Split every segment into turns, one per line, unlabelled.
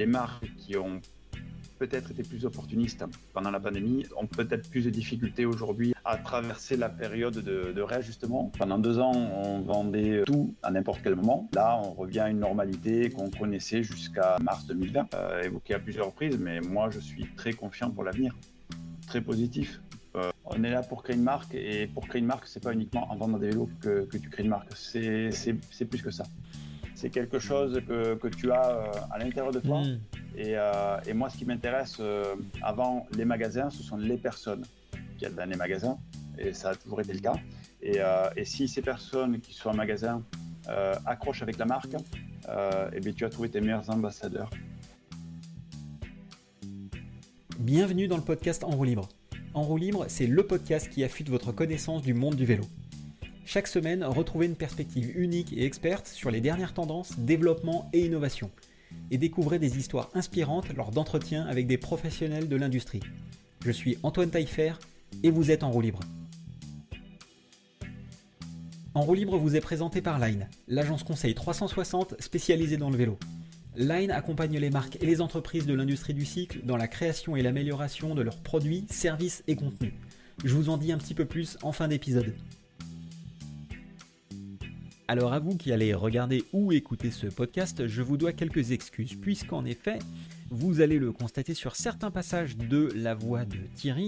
les marques qui ont peut-être été plus opportunistes pendant la pandémie ont peut-être plus de difficultés aujourd'hui à traverser la période de, réajustement. Pendant deux ans, on vendait tout à n'importe quel moment. Là, on revient à une normalité qu'on connaissait jusqu'à mars 2020, euh, évoquée à plusieurs reprises, mais moi, je suis très confiant pour l'avenir, très positif. Euh, on est là pour créer une marque et pour créer une marque, c'est pas uniquement en vendant des vélos que tu crées une marque, c'est plus que ça c'est quelque chose que, que, tu as euh, à l'intérieur de toi. Hmm. Et, euh, et, moi, ce qui m'intéresse euh, avant les magasins, ce sont les personnes qui sont dans les magasins. Et ça a toujours été le cas. Et, et si ces personnes qui sont en magasin accrochent avec la marque, et bien, tu as trouvé tes meilleurs ambassadeurs.
Bienvenue dans le podcast En roue libre. En roue libre, c'est le podcast qui affûte votre connaissance du monde du vélo. Chaque semaine, retrouvez une perspective unique et experte sur les dernières tendances, développement et innovation. Et découvrez des histoires inspirantes lors d'entretiens avec des professionnels de l'industrie. Je suis Antoine Taillefer et vous êtes en roue libre. En roue libre vous est présenté par Line, l'agence conseil 360 spécialisée dans le vélo. Line accompagne les marques et les entreprises de l'industrie du cycle dans la création et l'amélioration de leurs produits, services et contenus. Je vous en dis un petit peu plus en fin d'épisode. Alors à vous qui allez regarder ou écouter ce podcast, je vous dois quelques excuses, puisqu'en effet, vous allez le constater sur certains passages de la voix de Thierry,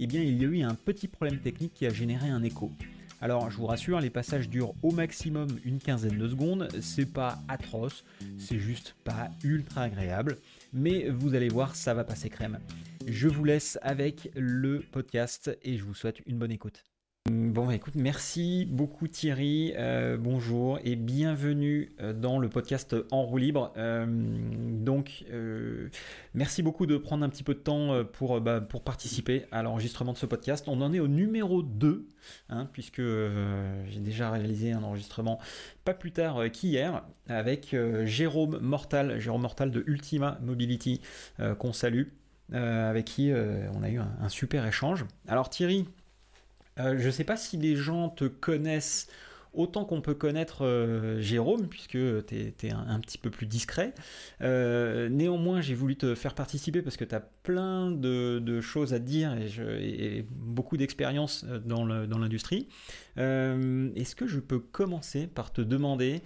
eh bien il y a eu un petit problème technique qui a généré un écho. Alors je vous rassure, les passages durent au maximum une quinzaine de secondes, c'est pas atroce, c'est juste pas ultra agréable, mais vous allez voir, ça va passer crème. Je vous laisse avec le podcast et je vous souhaite une bonne écoute. Bon, bah, écoute, merci beaucoup Thierry. Euh, bonjour et bienvenue euh, dans le podcast En roue libre. Euh, donc, merci beaucoup de prendre un petit peu de temps pour, bah, pour participer à l'enregistrement de ce podcast. On en est au numéro 2, hein, puisque j'ai déjà réalisé un enregistrement pas plus tard qu'hier avec Jérôme Mortal, Jérôme Mortal de Ultima Mobility, qu'on salue. avec qui on a eu un super échange. Alors Thierry, euh, je ne sais pas si les gens te connaissent autant qu'on peut connaître euh, Jérôme, puisque tu es, un, petit peu plus discret. Euh, néanmoins, j'ai voulu te faire participer parce que tu as plein de, choses à dire et, beaucoup d'expérience dans l'industrie. Est-ce que je peux commencer par te demander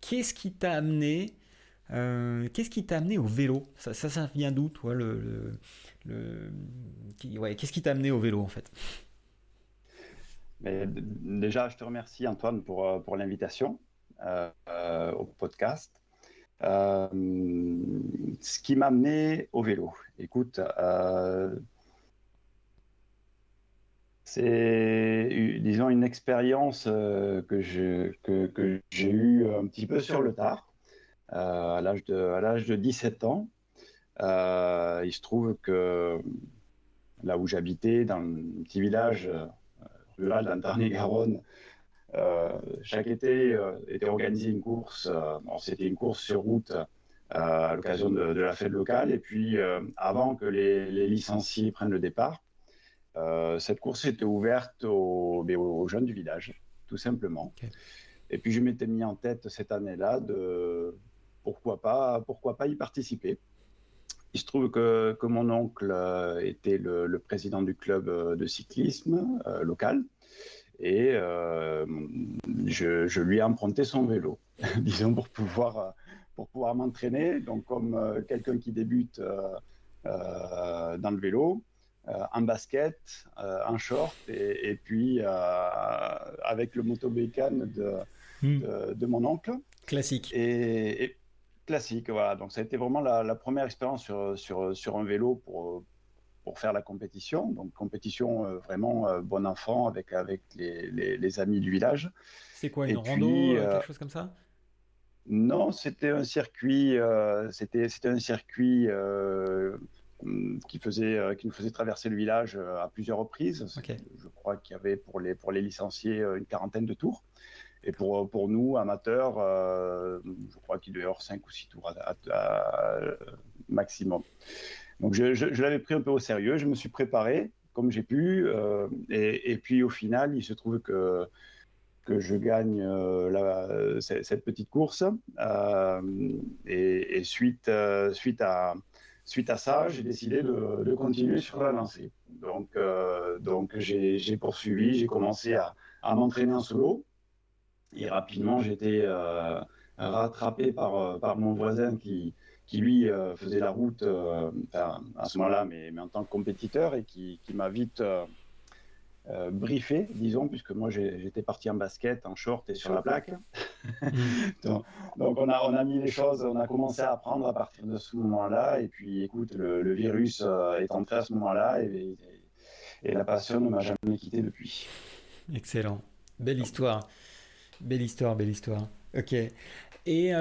qu'est-ce qui t'a amené Qu'est-ce qui t'a amené au vélo? Ça, ça, vient d'où, toi, le, Qu'est-ce qui t'a amené au vélo, en fait?
Déjà, je te remercie Antoine pour, euh, pour l'invitation euh, euh, au podcast. ce qui m'a amené au vélo, écoute, c'est, disons, une expérience que, je, que, que j'ai eue un petit peu sur le tard, à, l'âge de, à l'âge de 17 ans. Il se trouve que là où j'habitais, dans un petit village rural d'Antarn-et-Garonne, euh, chaque été euh, était organisée une course. Euh, c'était une course sur route à l'occasion de, la fête locale. Et puis, avant que les, licenciés prennent le départ, cette course était ouverte aux, aux, jeunes du village, tout simplement. Et puis, je m'étais mis en tête cette année-là de pourquoi pas, pourquoi pas y participer. Il se trouve que, que mon oncle était le, le, président du club de cyclisme local et euh, je, je, lui ai emprunté son vélo, disons, pour pouvoir, pour pouvoir m'entraîner. Donc, comme euh, quelqu'un qui débute euh, dans le vélo, en basket, en short, et, et puis avec le motobécane de, hmm. de, de, mon oncle.
Classique.
Et, classique, voilà. Donc, ça a été vraiment la, la première expérience sur, sur, sur un vélo pour, pour faire la compétition. Donc compétition euh, vraiment euh, bon enfant avec, avec les, les, amis du village.
C'est quoi, une rando, euh, quelque chose comme ça?
Non, c'était un circuit, c'était, c'était un circuit qui, faisait, qui nous faisait traverser le village à plusieurs reprises. Je crois qu'il y avait pour les, pour les licenciés une quarantaine de tours. Et pour, pour nous, amateurs, je crois qu'il doit y avoir 5 ou 6 tours maximum. Donc je, l'avais pris un peu au sérieux, je me suis préparé comme j'ai pu, euh, et, puis au final, il se trouve que que je gagne la, cette petite course. Et, suite, suite, à, suite à ça, j'ai décidé de, de, continuer sur la lancée. Donc, donc j'ai poursuivi, j'ai commencé à, à m'entraîner en solo. Et rapidement, j'étais rattrapé par, par mon voisin qui, qui lui euh, faisait la route euh, à ce moment-là, mais, mais, en tant que compétiteur et qui, qui m'a vite euh, briefé, disons, puisque moi j'étais parti en basket, en short et sur la plaque. donc, on, a, on a mis les choses, on a commencé à apprendre à partir de ce moment-là. Et puis écoute, le, virus est entré à ce moment-là et, et, la passion ne m'a jamais quitté depuis.
Excellent. Belle histoire. Belle histoire, belle histoire. Ok. Et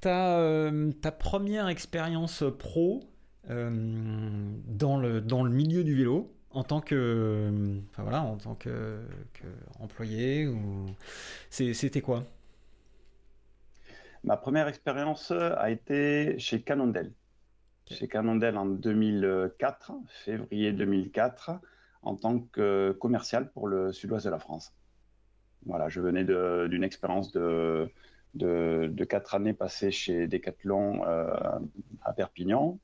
ta, euh, ta première expérience pro euh, dans, le, dans le milieu du vélo en tant que, enfin voilà, en tant que, employé ou c'était quoi?
Ma première expérience a été chez Cannondale. Chez Cannondale en 2004, février 2004, en tant que commercial pour le sud-ouest de la France. Voilà, je venais d'une expérience de, quatre années passées chez Decathlon euh, à Perpignan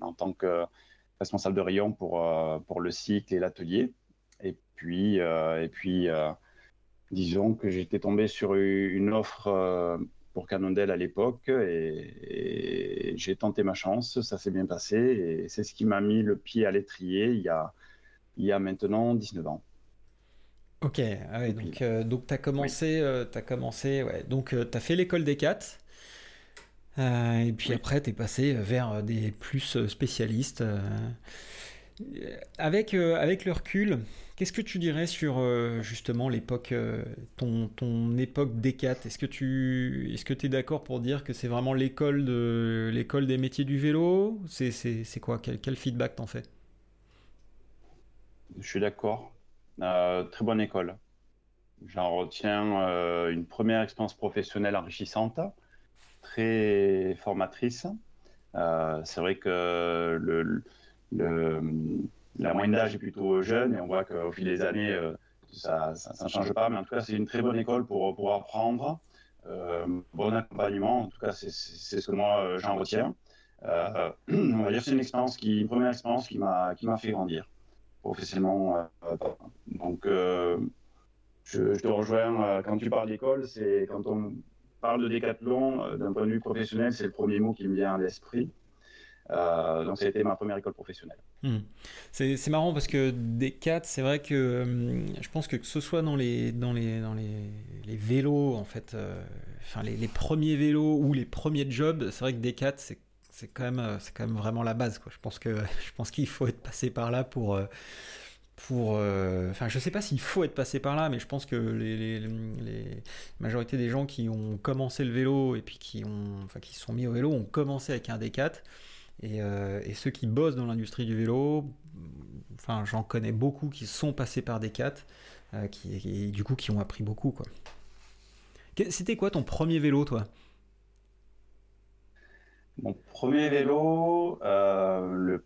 en tant que responsable de rayon pour, euh, le cycle et l'atelier. Et puis, euh, disons que j'étais tombé sur une offre pour Cannondale à l'époque et, j'ai tenté ma chance, ça s'est bien passé et c'est ce qui m'a mis le pied à l'étrier il y a maintenant 19 ans.
Ok, ah donc, euh, donc tu as commencé, euh, as commencé ouais. donc euh, tu as fait l'école des 4, et puis après tu es passé vers des plus spécialistes. avec, avec le recul, qu'est-ce que tu dirais sur justement l'époque, ton, ton époque des 4 Est-ce que tu est-ce que es d'accord pour dire que c'est vraiment l'école de l'école des métiers du vélo? C'est quoi? Quel, quel feedback t'en fais?
Je suis d'accord. Euh, très bonne école. J'en retiens euh, une première expérience professionnelle enrichissante, très formatrice. Euh, c'est vrai que la moyenne d'âge est plutôt jeune et on voit qu'au fil des années, ça ne change pas. Mais en tout cas, c'est une très bonne école pour, pour apprendre. bon accompagnement, en tout cas, c'est ce que moi j'en retiens. on va dire c'est une première expérience qui m'a fait grandir professionnellement. Euh, donc, euh, je, te rejoins euh, quand tu parles d'école, c'est quand on parle de décathlon d'un point de vue professionnel, c'est le premier mot qui me vient à l'esprit. donc, ça a été ma première école professionnelle.
Hmm. C'est marrant parce que Decat, c'est vrai que je pense que que ce soit dans les, dans les, dans les, les vélos, en fait, enfin les, premiers vélos ou les premiers jobs, c'est vrai que Decat, c'est c'est quand même euh, c'est quand même vraiment la base quoi. Je pense que je pense qu'il faut être passé par là pour euh, pour euh, enfin je sais pas s'il faut être passé par là mais je pense que les, les, majorité des gens qui ont commencé le vélo et puis qui ont enfin qui sont mis au vélo ont commencé avec un D4 et, et ceux qui bossent dans l'industrie du vélo enfin j'en connais beaucoup qui sont passés par D4 qui et du coup qui ont appris beaucoup quoi. C'était quoi ton premier vélo toi?
Mon premier vélo, euh, le,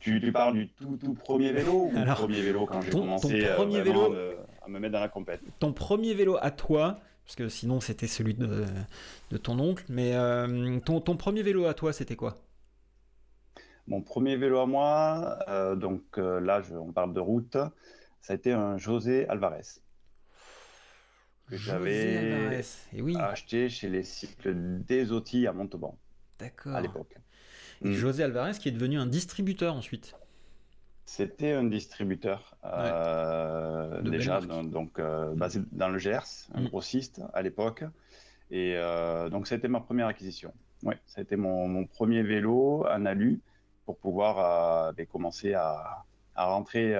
tu, tu, parles du tout, tout premier vélo ou le premier vélo quand j'ai commencé euh, premier vélo, à me mettre dans la compète?
Ton premier vélo à toi, parce que sinon c'était celui de, de, ton oncle, mais euh, ton, ton, premier vélo à toi c'était quoi?
Mon premier vélo à moi, donc là je, on parle de route, ça a été un José Alvarez que j'avais oui. acheté chez les cycles Desotti à Montauban. D'accord. À l'époque.
Et mm. José Alvarez qui est devenu un distributeur ensuite.
C'était un distributeur euh, déjà donc euh, basé dans le Gers, un mm. grossiste à l'époque. Et euh, donc ça a été ma première acquisition. Ouais, ça a été mon, premier vélo, un alu, pour pouvoir ben, commencer à, rentrer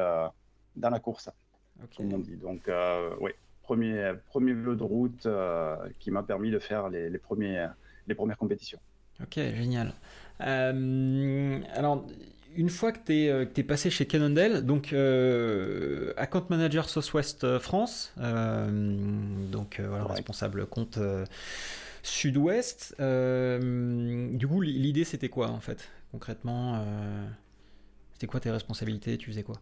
dans la course, comme on dit. Donc oui, premier, premier vélo de route qui m'a permis de faire les, les, premiers, les premières compétitions.
Ok, génial. Euh, alors, une fois que tu es, euh, passé chez Cannondale, donc euh, account manager Southwest France, donc voilà, responsable compte Sud-Ouest. du coup, l'idée c'était quoi en fait, concrètement C'était quoi tes responsabilités Tu faisais quoi?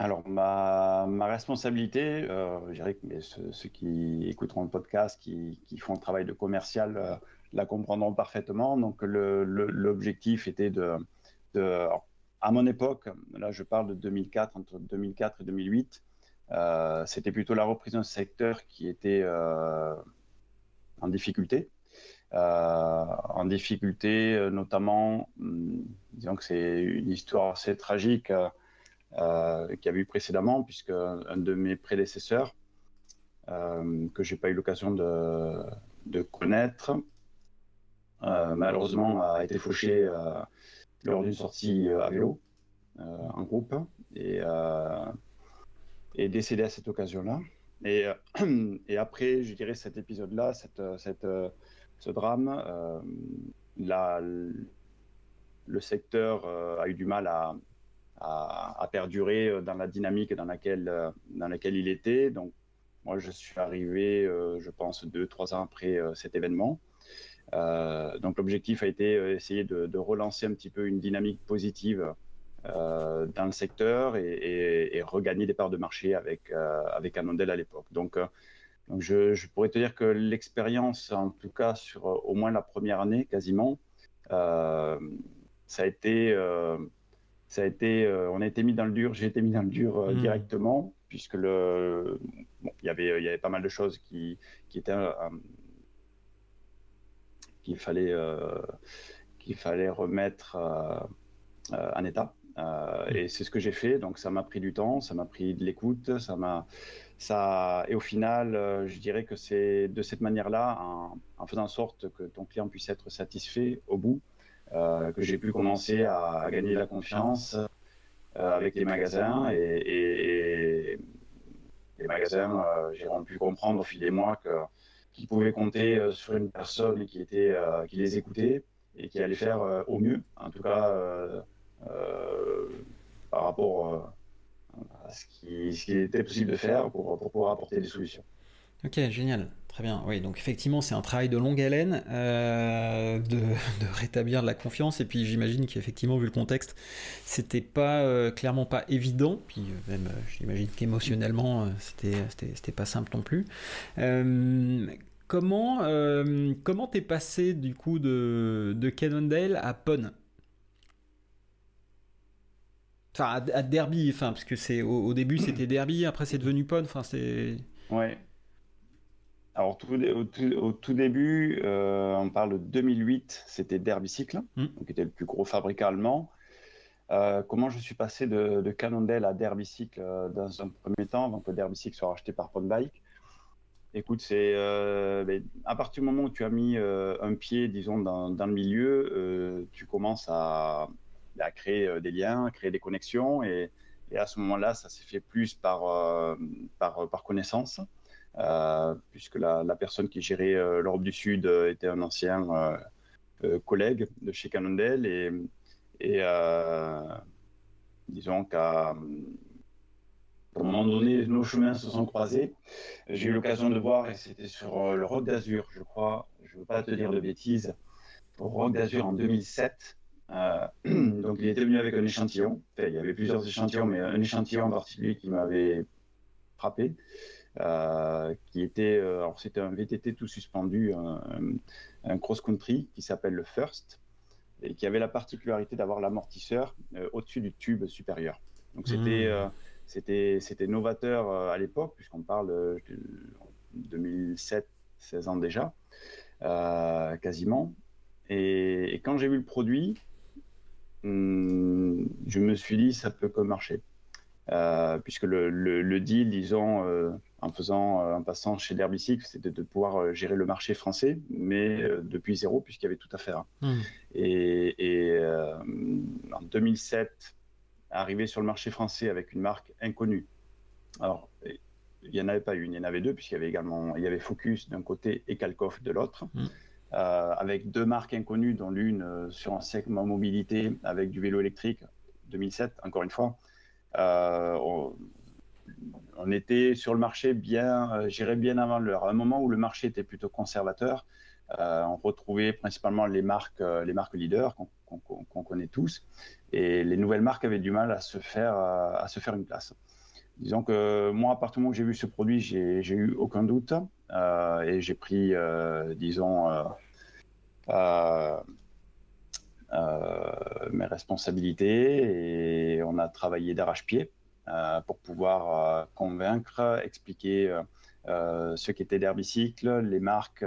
Alors, ma, ma responsabilité, je dirais que ceux, ceux, qui écouteront le podcast, qui, qui, font le travail de commercial, la comprendront parfaitement. Donc, l'objectif était de, à mon époque, là je parle de 2004, entre 2004 et 2008, euh, c'était plutôt la reprise d'un secteur qui était euh, en difficulté. Euh, en difficulté, notamment, hum, disons que c'est une histoire assez tragique qu'il y avait eu précédemment, puisque un de mes prédécesseurs, que j'ai pas eu l'occasion de, connaître, malheureusement a été fauché lors d'une sortie à vélo en groupe et est décédé à cette occasion-là. Et, après, je dirais, cet épisode-là, cette, cette, ce drame, la, le secteur a eu du mal à, à, perdurer euh, dans la dynamique dans laquelle, euh, dans laquelle il était. Donc, moi, je suis arrivé, euh, je pense, deux, trois ans après cet événement. Donc, l'objectif a été essayer de, relancer un petit peu une dynamique positive dans le secteur et, regagner des parts de marché avec, avec Anondel à l'époque. Donc, donc je, je, pourrais te dire que l'expérience, en tout cas sur au moins la première année quasiment, ça a été ça a été, euh, on a été mis dans le dur, j'ai été mis dans le dur euh, hmm. directement, puisque le, bon, y avait, il y avait pas mal de choses qui, qui étaient, euh, qu'il fallait, qu'il fallait remettre en état. Hmm. et c'est ce que j'ai fait. Donc ça m'a pris du temps, ça m'a pris de l'écoute, ça m'a, ça, et au final, je dirais que c'est de cette manière-là, en, faisant en sorte que ton client puisse être satisfait au bout, euh, que j'ai pu commencer à, gagner la confiance euh, avec les magasins et, les magasins, euh, j'ai pu comprendre au fil des mois que qu'ils pouvaient compter sur une personne qui était qui les écoutait et qui allait faire au mieux, en tout cas par rapport à ce qui, qui, était possible de faire pour, pour pouvoir apporter des solutions.
Ok, génial. Très bien. Oui, donc effectivement, c'est un travail de longue haleine euh, de, rétablir de la confiance. Et puis j'imagine qu'effectivement, vu le contexte, c'était pas euh, clairement pas évident. Puis euh, même, j'imagine qu'émotionnellement, c'était, c'était, pas simple non plus. Comment comment t'es passé du coup de, de Cannondale à Pon Enfin, à, Derby, enfin, parce que c'est au, au début c'était Derby, après c'est devenu Pon. Enfin, c'est.
Ouais. Alors, au, tout, début, euh, on parle de 2008, c'était Derbicycle, mm. qui était le plus gros fabricant allemand. Euh, comment je suis passé de, de Cannondale à Derbicycle euh, dans un premier temps, avant que Derbicycle soit racheté par Bike? Écoute, c'est ben, à partir du moment où tu as mis un pied, disons, dans, le milieu, tu commences à, créer des liens, à créer des connexions, et, à ce moment-là, ça s'est fait plus par, par, connaissance. Euh, puisque la, personne qui gérait euh, l'Europe du Sud euh, était un ancien collègue de chez Cannondale et, et disons qu'à un moment donné, nos chemins se sont croisés. J'ai eu l'occasion de voir, et c'était sur le Rock d'Azur, je crois, je ne veux pas te dire de bêtises, au Rock d'Azur en 2007. donc il était venu avec un échantillon. il y avait plusieurs échantillons, mais un échantillon en particulier qui m'avait frappé. Euh, qui était, euh, alors c'était un VTT tout suspendu, un, cross-country qui s'appelle le First et qui avait la particularité d'avoir l'amortisseur euh, au-dessus du tube supérieur. Donc c'était mmh. C'était c'était novateur à l'époque puisqu'on parle de 2007, 16 ans déjà, quasiment. Et, quand j'ai vu le produit, hmm, je me suis dit ça peut que marcher. puisque le, le, deal, disons, en faisant, euh, en passant chez Derbicycle, c'était de pouvoir euh, gérer le marché français, mais euh, depuis zéro, puisqu'il y avait tout à faire. Hmm. Et, en 2007, arrivé sur le marché français avec une marque inconnue. Alors, il n'y en avait pas une, il y en avait deux, puisqu'il y avait également il y avait Focus d'un côté et Kalkoff de l'autre, hmm. avec deux marques inconnues, dont l'une sur un segment mobilité avec du vélo électrique, 2007, encore une fois. On, on était sur le marché bien, euh, j'irais bien avant l'heure. À un moment où le marché était plutôt conservateur, euh, on retrouvait principalement les marques, euh, les marques leaders qu'on connaît tous, et les nouvelles marques avaient du mal à se faire, à se faire une place. disons que moi, à partir du moment où j'ai vu ce produit, j'ai eu aucun doute et j'ai pris, disons, mes responsabilités et on a travaillé d'arrache-pied pour pouvoir convaincre, expliquer ce qu'était d'Herbicycle, les marques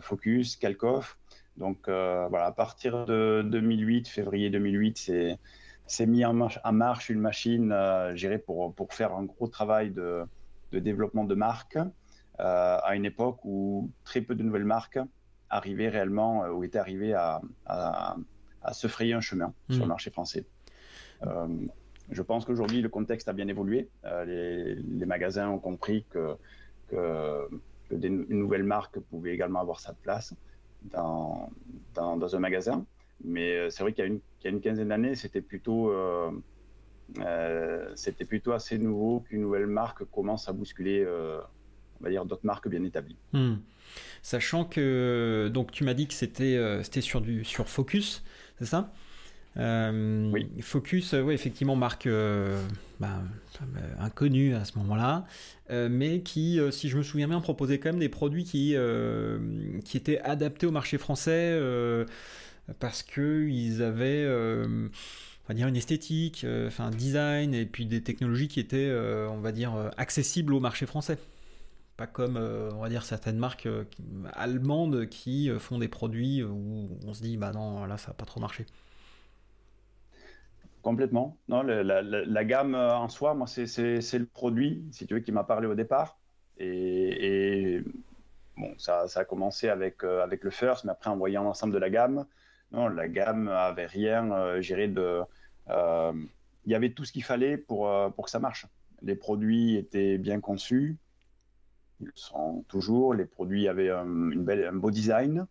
Focus, Kalkoff. Donc voilà, à partir de 2008, février 2008, c'est mis en marche, une machine euh, gérée pour, pour faire un gros travail de, de développement de marque euh, à une époque où très peu de nouvelles marques arrivaient réellement euh, ou étaient arrivées à, à, se frayer un chemin sur le marché français. je pense qu'aujourd'hui, le contexte a bien évolué. Les, les, magasins ont compris que, que, une nouvelle marque pouvait également avoir sa place dans, dans, un magasin. Mais euh, c'est vrai qu'il y, a une quinzaine d'années, c'était plutôt, euh, euh, c'était plutôt assez nouveau qu'une nouvelle marque commence à bousculer, on va dire, d'autres marques bien établies.
Hmm. Sachant que, donc tu m'as dit que c'était c'était sur, du, sur Focus, c'est ça? Oui. Focus, oui, effectivement, marque bah, inconnue à ce moment-là, mais qui, si je me souviens bien, proposait quand même des produits qui, qui étaient adaptés au marché français parce qu'ils avaient euh, on va dire une esthétique, euh, enfin un design et puis des technologies qui étaient, euh, on va dire, accessibles au marché français. Pas comme, on va dire, certaines marques allemandes qui font des produits où on se dit, bah non, là, ça n'a pas trop marché.
Complètement. Non, la, gamme en soi, moi, c'est le produit, si tu veux, qui m'a parlé au départ. Et, bon, ça, a commencé avec, avec le First, mais après, en voyant l'ensemble de la gamme, non, la gamme avait rien euh, géré de. Euh, il y avait tout ce qu'il fallait pour, euh, pour que ça marche. Les produits étaient bien conçus, ils le sont toujours. Les produits avaient un, une belle, un beau design.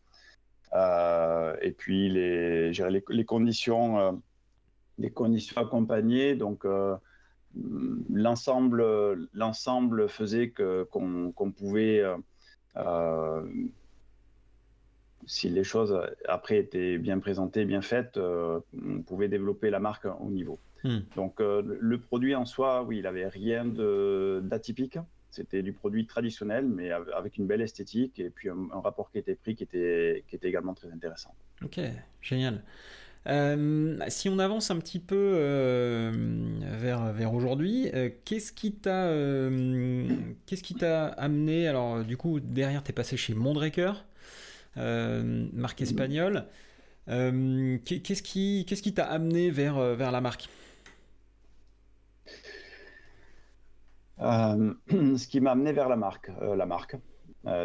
et puis les, les, les conditions, les conditions accompagnées. Donc l'ensemble, l'ensemble faisait que qu'on pouvait si les choses après étaient bien présentées, bien faites, euh, on pouvait développer la marque au niveau. Hmm. Donc euh, le produit en soi, oui, il avait rien d'atypique. C'était du produit traditionnel, mais avec une belle esthétique et puis un, rapport qui était pris qui était, qui était également très intéressant.
Ok, génial. Euh, si on avance un petit peu vers, vers aujourd'hui, qu'est-ce qui t'a qu'est-ce qui t'a amené Alors du coup derrière tu es passé chez Mondraker. Euh, marque espagnole. Euh, qu'est-ce qui qu'est-ce qui t'a amené vers, euh, vers la marque?
Ce qui m'a amené vers la marque, la marque.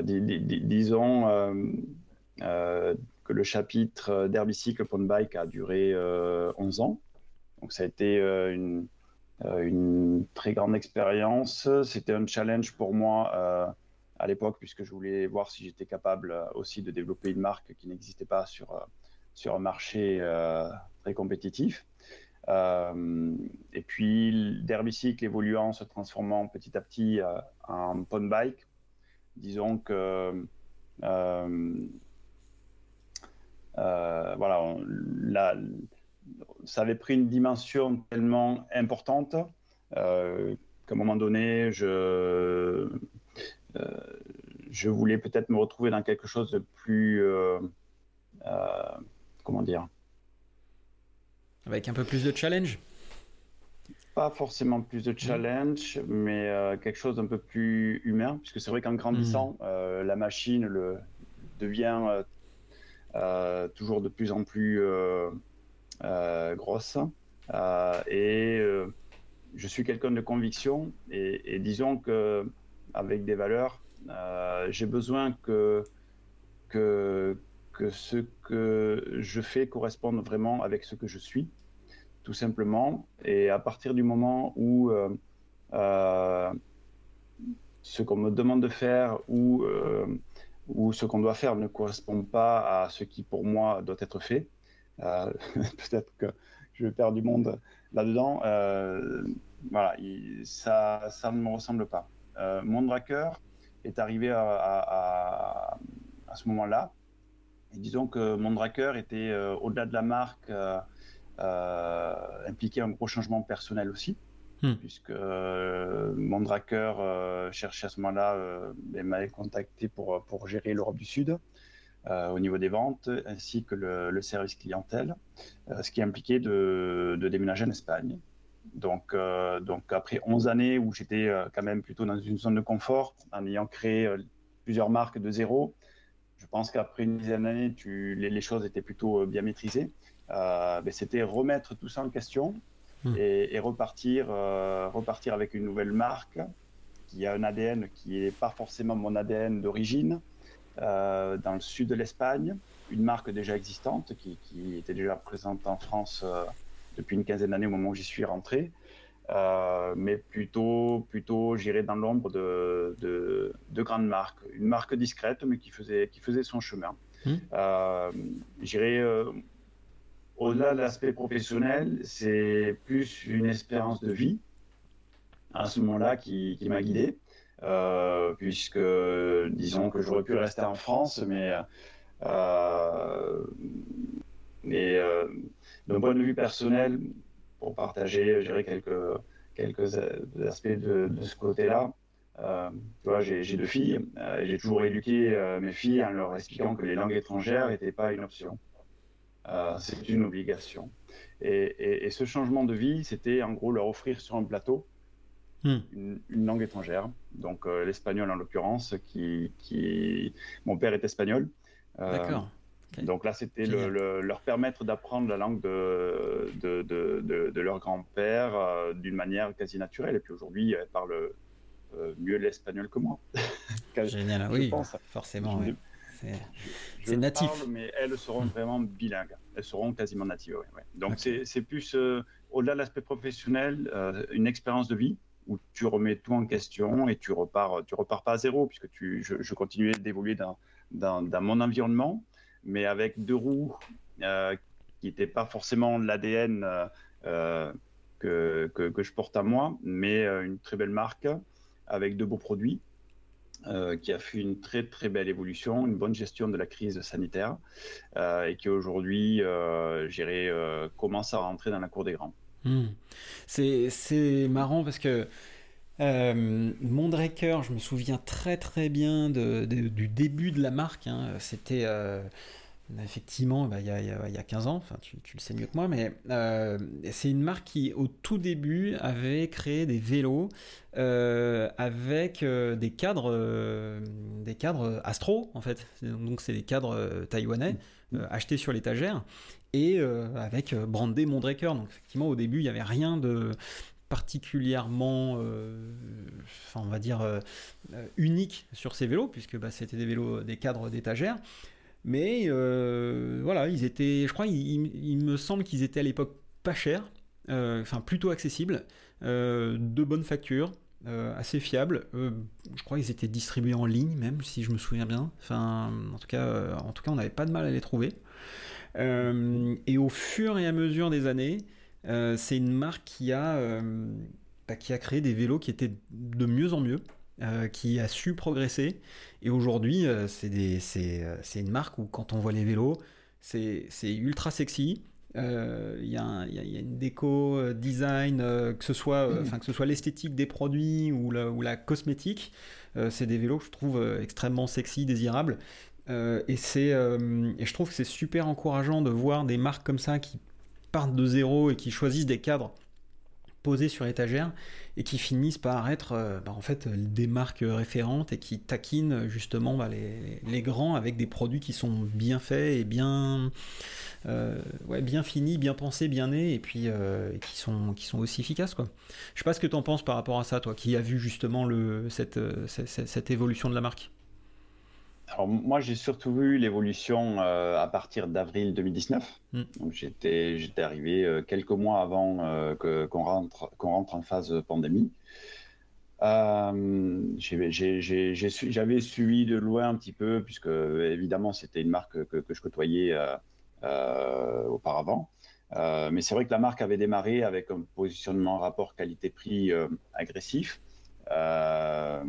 disons que le chapitre d'Herbicycle Pond Bike a duré 11 ans. Donc ça a été une, une très grande expérience. C'était un challenge pour moi à l'époque, puisque je voulais voir si j'étais capable euh, aussi de développer une marque qui n'existait pas sur, euh, un marché euh, très compétitif. et puis, Derbicycle évoluant, se transformant petit à petit en pond bike, disons que voilà, ça avait pris une dimension tellement importante qu'à un moment donné, je, euh, je voulais peut-être me retrouver dans quelque chose de plus, euh, euh, comment dire,
avec un peu plus de challenge?
Pas forcément plus de challenge, mais quelque chose d'un peu plus humain, puisque c'est vrai qu'en grandissant, hmm. la machine le, devient toujours de plus en plus grosse. et je suis quelqu'un de conviction, et disons que avec des valeurs, euh, j'ai besoin que, que, que ce que je fais corresponde vraiment avec ce que je suis, tout simplement. Et à partir du moment où euh, euh, ce qu'on me demande de faire ou, ou ce qu'on doit faire ne correspond pas à ce qui pour moi doit être fait, peut-être que je vais perdre du monde là-dedans. voilà, ça, ça ne me ressemble pas. Euh, Mondraker est arrivé à, ce moment-là. Et disons que Mondraker était, euh, au-delà de la marque, euh, impliqué un gros changement personnel aussi. Hmm. puisque mon draqueur cherchait à ce moment-là, et m'avait contacté pour, pour gérer l'Europe du Sud. au niveau des ventes ainsi que le, service clientèle, ce qui impliquait de, de, déménager en Espagne. Donc, donc après 11 années où j'étais quand même plutôt dans une zone de confort, en ayant créé plusieurs marques de zéro, je pense qu'après une dizaine d'années, les, choses étaient plutôt euh, bien maîtrisées. Euh, ben, c'était remettre tout ça en question hmm. et, repartir, euh, repartir avec une nouvelle marque qui a un ADN qui n'est pas forcément mon ADN d'origine, dans le sud de l'Espagne, une marque déjà existante qui, qui, était déjà présente en France depuis une quinzaine d'années au moment où j'y suis rentré. Euh, mais plutôt, plutôt j'irais dans l'ombre de, de, grandes marques. Une marque discrète, mais qui faisait, qui faisait son chemin. Euh, j'irais euh, au-delà de l'aspect professionnel, c'est plus une expérience de vie à ce moment-là qui, m'a guidé. puisque disons que j'aurais pu rester en France, mais, mais d'un point de vue personnel, pour partager, quelques, aspects de, ce côté-là. Euh, tu vois, j'ai deux filles euh, j'ai toujours éduqué euh, mes filles en leur expliquant que les langues étrangères n'étaient pas une option. C'est une obligation. Et, ce changement de vie, c'était en gros leur offrir sur un plateau hmm. une, langue étrangère, donc l'espagnol en l'occurrence, qui, qui, mon père est espagnol.
D'accord.
Donc là, c'était leur permettre d'apprendre la langue de, de, de, de leur grand-père euh, d'une manière quasi naturelle. Et puis aujourd'hui, elle parle euh, mieux l'espagnol que moi.
Génial, oui, pense. forcément. C'est natif.
Parle, mais elles seront hmm. vraiment bilingues. Elles seront quasiment natives. Donc c'est plus, euh, au-delà de l'aspect professionnel, une expérience de vie où tu remets tout en question et tu repars, tu repars pas à zéro, puisque tu, je, je continuais d'évoluer dans, dans, dans, mon environnement mais avec deux roues euh, qui n'étaient pas forcément l'ADN euh, euh, que, que, je porte à moi, mais une très belle marque avec de beaux produits. Qui a fait une très très belle évolution, une bonne gestion de la crise sanitaire et qui aujourd'hui, j'irai, commence à rentrer dans la cour des grands.
Hmm. C'est marrant parce que euh, Mondraker, je me souviens très très bien du début de la marque. Hein. C'était Effectivement, bah, il, y a, il, y a, 15 ans, enfin, tu, le sais mieux que moi, mais euh, c'est une marque qui, au tout début, avait créé des vélos euh, avec euh, des cadres, des cadres Astro, en fait. Donc, c'est des cadres taïwanais mmh. achetés sur l'étagère et avec brandé Mondraker. Donc, effectivement, au début, il n'y avait rien de particulièrement, enfin, on va dire, unique sur ces vélos, puisque bah, c'était des vélos, des cadres d'étagère. Mais euh, voilà, ils étaient, je crois, il, me semble qu'ils étaient à l'époque pas chers, euh, enfin plutôt accessibles, euh, de bonne facture, assez fiables. je crois qu'ils étaient distribués en ligne même, si je me souviens bien. Enfin, en tout cas, en tout cas, on n'avait pas de mal à les trouver. et au fur et à mesure des années, c'est une marque qui a, bah, qui a créé des vélos qui étaient de mieux en mieux. Euh, qui a su progresser. Et aujourd'hui, euh, euh, c'est une marque où quand on voit les vélos, c'est ultra sexy. Il y, y, a une déco, design, que ce soit, soit l'esthétique des produits ou la, ou la cosmétique. c'est des vélos que je trouve extrêmement sexy, désirables. et, c'est et je trouve que c'est super encourageant de voir des marques comme ça qui partent de zéro et qui choisissent des cadres posés sur étagère et qui finissent par être euh, bah, en fait des marques référentes et qui taquinent justement bah, les, grands avec des produits qui sont bien faits et bien euh, ouais, bien finis, bien pensés, bien nés et puis euh, qui sont qui sont aussi efficaces quoi. Je sais pas ce que tu en penses par rapport à ça toi qui as vu justement le cette, cette évolution de la marque.
Alors moi j'ai surtout vu l'évolution euh, à partir d'avril 2019. Mm. j'étais j'étais arrivé euh, quelques mois avant euh, que qu'on rentre qu'on rentre en phase pandémie. J'avais suivi de loin un petit peu puisque évidemment c'était une marque que, que je côtoyais auparavant. mais c'est vrai que la marque avait démarré avec un positionnement rapport qualité-prix agressif. Euh,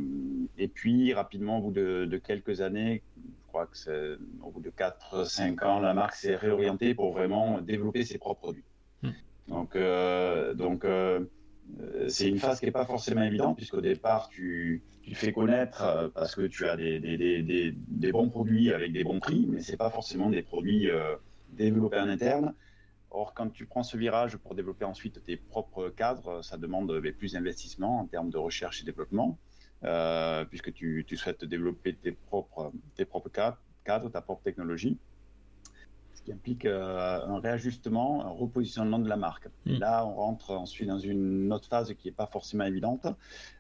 et puis, rapidement, au bout de, quelques années, je crois que c'est au bout de 4-5 ans, la marque s'est réorientée pour vraiment développer ses propres produits. Hmm. Donc, euh, donc euh, c'est une phase qui n'est pas forcément évidente, puisqu'au départ, tu, tu fais connaître parce que tu as des, des, des, des, bons produits avec des bons prix, mais ce n'est pas forcément des produits développés en interne. Or, quand tu prends ce virage pour développer ensuite tes propres cadres, ça demande plus d'investissement en termes de recherche et développement, puisque tu, tu, souhaites développer tes propres, tes propres cadres, ta propre technologie qui implique euh, un réajustement, un repositionnement de la marque. Hmm. là, on rentre ensuite dans une autre phase qui n'est pas forcément évidente.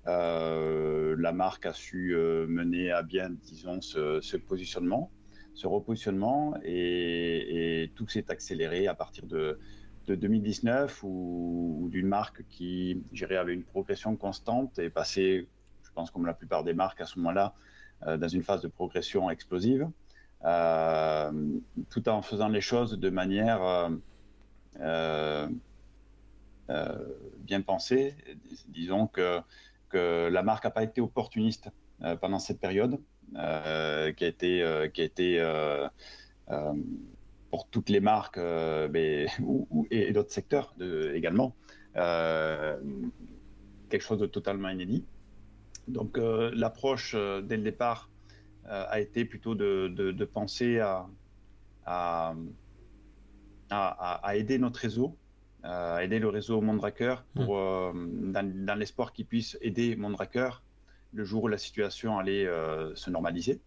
Euh, la marque a su euh, mener à bien, disons, ce, positionnement, ce repositionnement, et, tout s'est accéléré à partir de, 2019, où, d'une marque qui, j'irais, avait une progression constante et passée, je pense, comme la plupart des marques à ce moment-là, dans une phase de progression explosive. Euh, tout en faisant les choses de manière euh, euh, bien pensée. Disons que, que la marque n'a pas été opportuniste pendant cette période, qui a été, qui a été pour toutes les marques mais, et, d'autres secteurs de, également, quelque chose de totalement inédit. Donc l'approche dès le départ euh, a été plutôt de, de, penser à, à, à, aider notre réseau, à aider le réseau Mondraker pour, mmh. euh, dans, l'espoir qu'il puisse aider Mondraker le jour où la situation allait euh, se normaliser.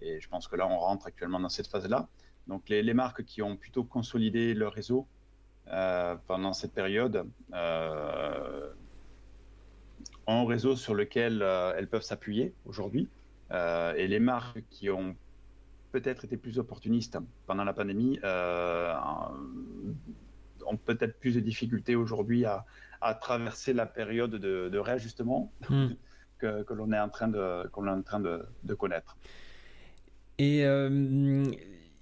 Et je pense que là, on rentre actuellement dans cette phase-là. Donc, les, marques qui ont plutôt consolidé leur réseau pendant cette période ont un réseau sur lequel elles peuvent s'appuyer aujourd'hui. Euh, et les marques qui ont peut-être été plus opportunistes pendant la pandémie euh, ont peut-être plus de difficultés aujourd'hui à, traverser la période de, réajustement. Que, l'on est en train de, connaître.
Et euh,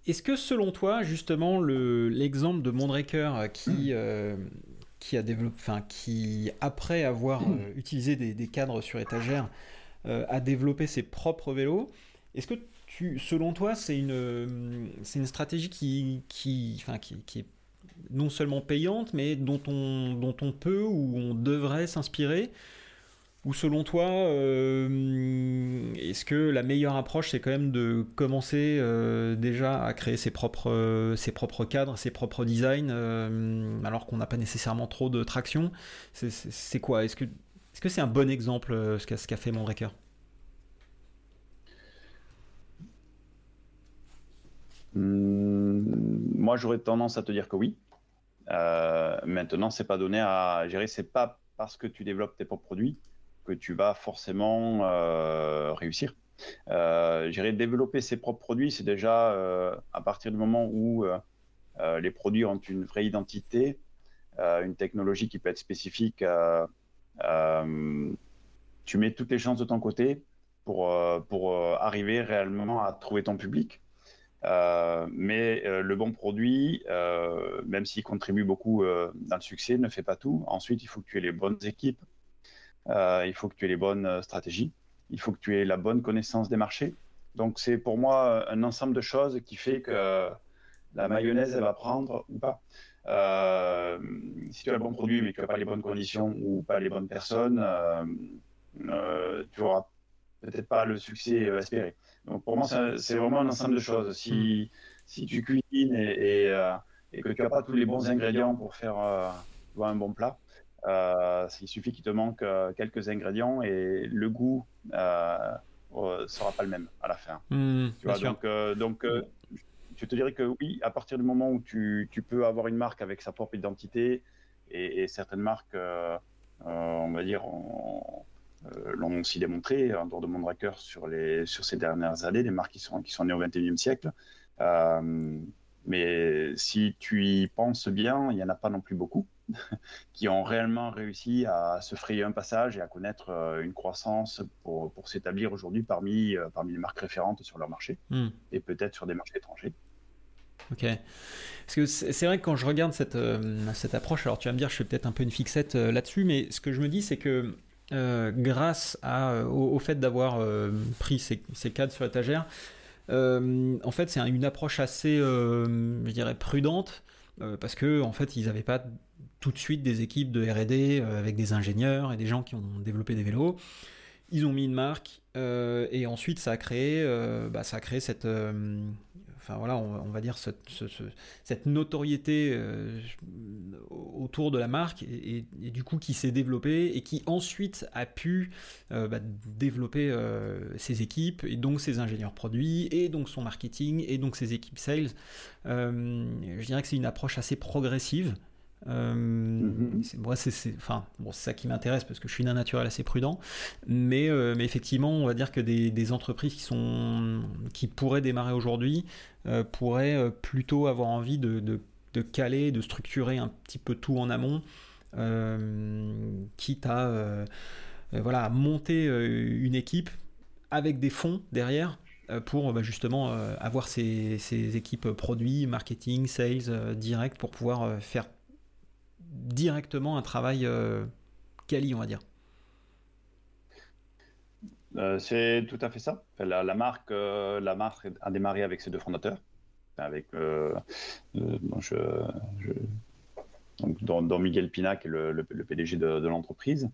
est-ce que selon toi, justement, l'exemple de Mondraker qui, qui a développé, enfin, qui après avoir utilisé des, cadres sur étagère, euh, à développer ses propres vélos. Est-ce que selon toi, c'est une, stratégie qui, est non seulement payante, mais dont on, dont on peut ou on devrait s'inspirer ou selon toi, euh, est-ce que la meilleure approche, c'est quand même de commencer euh, déjà à créer ses propres, ses propres cadres, ses propres designs, alors qu'on n'a pas nécessairement trop de traction? C'est quoi? Est-ce que c'est un bon exemple euh, ce qu'a ce fait Mondraker
hmm, Moi, j'aurais tendance à te dire que oui. Euh, maintenant, c'est pas donné à gérer. C'est pas parce que tu développes tes propres produits que tu vas forcément euh, réussir. Euh, développer ses propres produits, c'est déjà euh, à partir du moment où les produits ont une vraie identité, une technologie qui peut être spécifique euh, tu mets toutes les chances de ton côté pour, euh, pour euh, arriver réellement à trouver ton public. mais le bon produit, même s'il contribue beaucoup dans le succès, ne fait pas tout. Ensuite, il faut que tu aies les bonnes équipes, il faut que tu aies les bonnes stratégies, il faut que tu aies la bonne connaissance des marchés. Donc, c'est pour moi un ensemble de choses qui fait que la mayonnaise, elle va prendre ou pas. Euh, si tu as le bon produit mais que tu n'as pas les bonnes conditions ou pas les bonnes personnes, euh, euh, tu n'auras peut-être pas le succès espéré. Donc pour moi, c'est vraiment un ensemble de choses. Si, si tu cuisines et, et, que tu n'as pas tous les bons ingrédients pour faire un bon plat, il suffit qu'il te manque quelques ingrédients et le goût ne sera pas le même à la fin. Mmh, tu vois, donc, donc je te dirais que oui, à partir du moment où tu, peux avoir une marque avec sa propre identité, et, certaines marques, euh, euh, on va dire, euh, l'ont aussi démontré en dehors de Mondraker sur, les, sur ces dernières années, des marques qui sont, qui sont nées au XXIe siècle. mais si tu y penses bien, il n'y en a pas non plus beaucoup qui ont réellement réussi à se frayer un passage et à connaître une croissance pour, pour s'établir aujourd'hui parmi, parmi les marques référentes sur leur marché hmm. et peut-être sur des marchés étrangers.
Ok. Parce que c'est vrai que quand je regarde cette, euh, cette approche, alors tu vas me dire, je fais peut-être un peu une fixette euh, là-dessus, mais ce que je me dis, c'est que euh, grâce à, au, fait d'avoir pris ces, ces, cadres sur étagère, en fait, c'est une approche assez, je dirais, prudente, parce que en fait, ils n'avaient pas tout de suite des équipes de R&D avec des ingénieurs et des gens qui ont développé des vélos. Ils ont mis une marque et ensuite ça a créé, bah, ça a créé cette, enfin voilà, on, va dire cette, notoriété euh, autour de la marque et, du coup qui s'est développée et qui ensuite a pu euh, bah, développer euh, ses équipes et donc ses ingénieurs produits et donc son marketing et donc ses équipes sales. je dirais que c'est une approche assez progressive. Euh, mhm. Moi, c'est enfin, bon, ça qui m'intéresse parce que je suis d'un naturel assez prudent. Mais, euh, mais, effectivement, on va dire que des, entreprises qui, sont, qui pourraient démarrer aujourd'hui euh, pourraient plutôt avoir envie de, de, de, caler, de structurer un petit peu tout en amont, quitte à, voilà, monter une équipe avec des fonds derrière pour bah, justement avoir ces, ces, équipes produits, marketing, sales direct pour pouvoir faire directement un travail euh, quali, on va dire.
Euh, c'est tout à fait ça. La, marque, euh, a démarré avec ses deux fondateurs, avec je, donc, Miguel Pina, qui est le, PDG de, l'entreprise,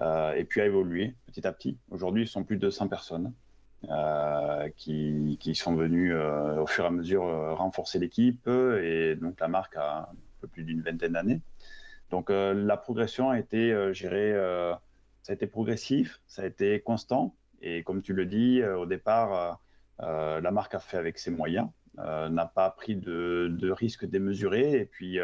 et puis a évolué petit à petit. Aujourd'hui, ils sont plus de 100 personnes qui, qui, sont venues au fur et à mesure renforcer l'équipe, et donc la marque a un peu plus d'une vingtaine d'années. Donc euh, la progression a été, euh, euh, ça a été progressif, ça a été constant. Et comme tu le dis, au départ, la marque a fait avec ses moyens, n'a pas pris de, risques démesurés. Et puis,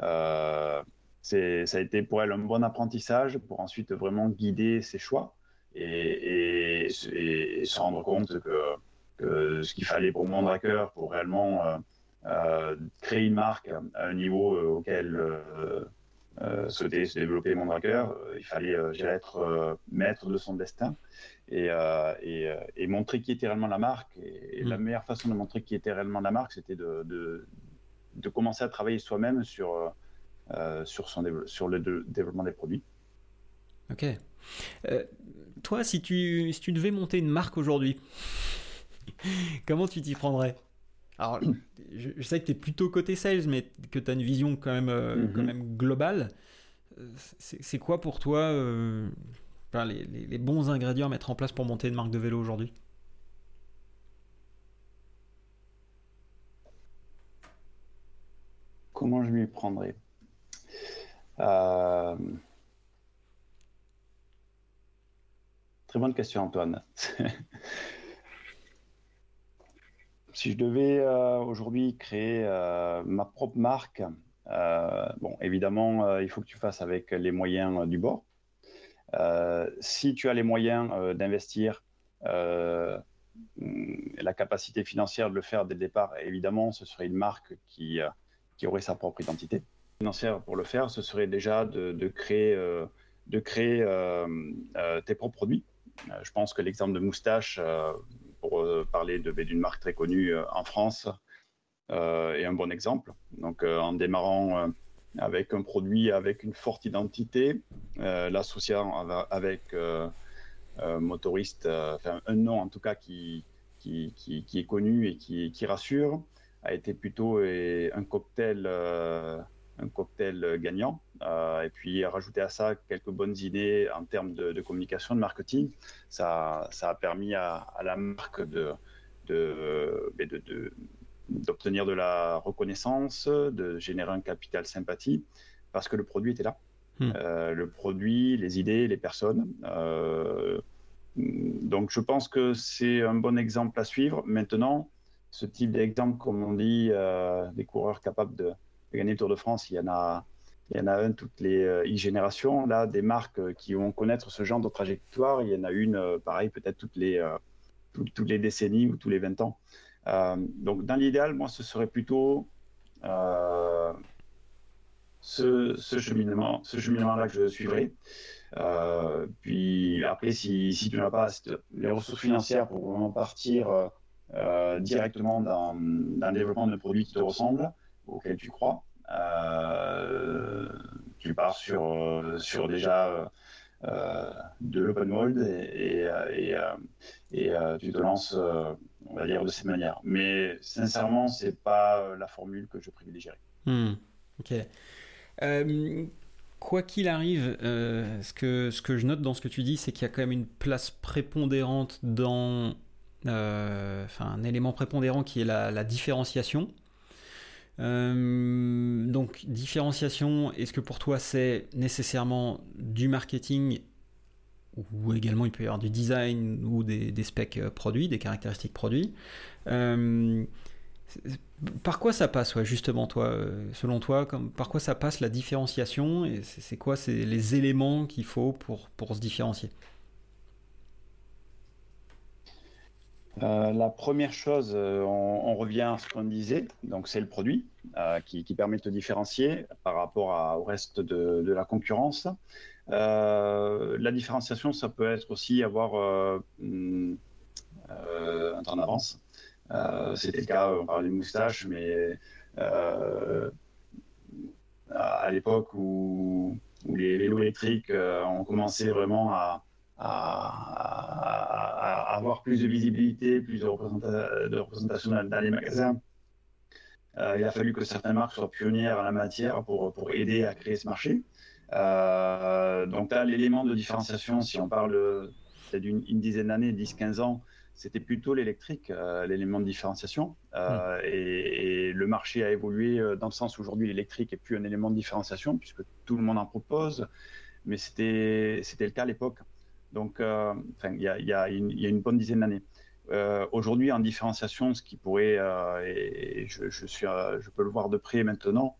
ça a été pour elle un bon apprentissage pour ensuite vraiment guider ses choix et, se rendre compte que, ce qu'il fallait pour Mondraker, pour réellement créer une marque à un niveau auquel euh, souhaitait se développer mon euh, il fallait euh, être maître de son destin et, et, montrer qui était réellement la marque. Et, la mm. meilleure façon de montrer qui était réellement la marque, c'était de, de, commencer à travailler soi-même sur, sur, son, sur le développement des produits.
Ok. toi, si tu, si tu devais monter une marque aujourd'hui, comment tu t'y prendrais? Alors, je, sais que tu es plutôt côté sales, mais que tu as une vision quand même, euh, mhm. quand même globale. Euh, c'est quoi pour toi euh, les, bons ingrédients à mettre en place pour monter une marque de vélo aujourd'hui?
Comment je m'y prendrais? Très bonne question, Antoine. si je devais euh, aujourd'hui créer euh, ma propre marque, euh, bon, évidemment, il faut que tu fasses avec les moyens du bord. si tu as les moyens d'investir, la capacité financière de le faire dès le départ, évidemment, ce serait une marque qui, qui aurait sa propre identité. Financière pour le faire, ce serait déjà de, créer, de créer tes propres produits. je pense que l'exemple de Moustache pour euh, parler d'une marque très connue euh, en France euh, est un bon exemple. Donc en démarrant avec un produit avec une forte identité, l'associant avec motoriste, enfin un nom en tout cas qui, qui, qui, est connu et qui, qui, rassure, a été plutôt un cocktail, un cocktail gagnant. Euh, et puis rajouter à ça quelques bonnes idées en termes de, communication, de marketing, ça, ça a permis à, la marque de, de, de, d'obtenir de la reconnaissance, de générer un capital sympathie, parce que le produit était là. Hmm. Euh, le produit, les idées, les personnes. Euh, donc je pense que c'est un bon exemple à suivre. Maintenant, ce type d'exemple, comme on dit, des coureurs capables de, gagner le Tour de France, il y en a, il y en a un toutes les euh, générations. Là, des marques euh, qui vont connaître ce genre de trajectoire, il y en a une, euh, pareil, peut-être toutes les, toutes les décennies ou tous les 20 ans. donc, dans l'idéal, moi, ce serait plutôt ce, ce, cheminement, ce cheminement-là que je suivrai. puis après, si, si tu n'as pas les ressources financières pour vraiment partir directement dans, dans le développement de produits qui te ressemblent, auxquels tu crois, euh, tu pars sur, euh, sur déjà euh, de l'open mold et, et, tu te lances, on va dire, de cette manière. Mais sincèrement, c'est pas la formule que je privilégierais.
Hmm, ok. quoi qu'il arrive, ce, que, ce que je note dans ce que tu dis, c'est qu'il y a quand même une place prépondérante dans... Enfin, un élément prépondérant qui est la différenciation. Euh, donc différenciation, est-ce que pour toi c'est nécessairement du marketing ou également il peut y avoir du design ou des, specs euh, produits, des caractéristiques produits euh, par quoi ça passe, justement, toi, selon toi, par quoi ça passe la différenciation et c'est quoi les éléments qu'il faut pour se différencier?
Euh, la première chose, euh, on, revient à ce qu'on disait, donc c'est le produit euh, qui, permet de te différencier par rapport au reste de, la concurrence. la différenciation, ça peut être aussi avoir un temps d'avance. C'était le cas, on parlait de moustache, mais à l'époque où, où, les vélos électriques ont commencé vraiment à, à, avoir plus de visibilité, plus de, représentation dans, les magasins. Euh, il a fallu que certaines marques soient pionnières en la matière pour, pour aider à créer ce marché. Euh, donc là, l'élément de différenciation, si on parle d'une une dizaine d'années, 10-15 ans, c'était plutôt l'électrique, euh, l'élément de différenciation. Hmm. Et, et, le marché a évolué dans le sens où aujourd'hui l'électrique est plus un élément de différenciation puisque tout le monde en propose, mais c'était le cas à l'époque. Donc, euh, il y, a, une bonne dizaine d'années. Euh, aujourd'hui, en différenciation, ce qui pourrait, euh, et, je, suis, je peux le voir de près maintenant,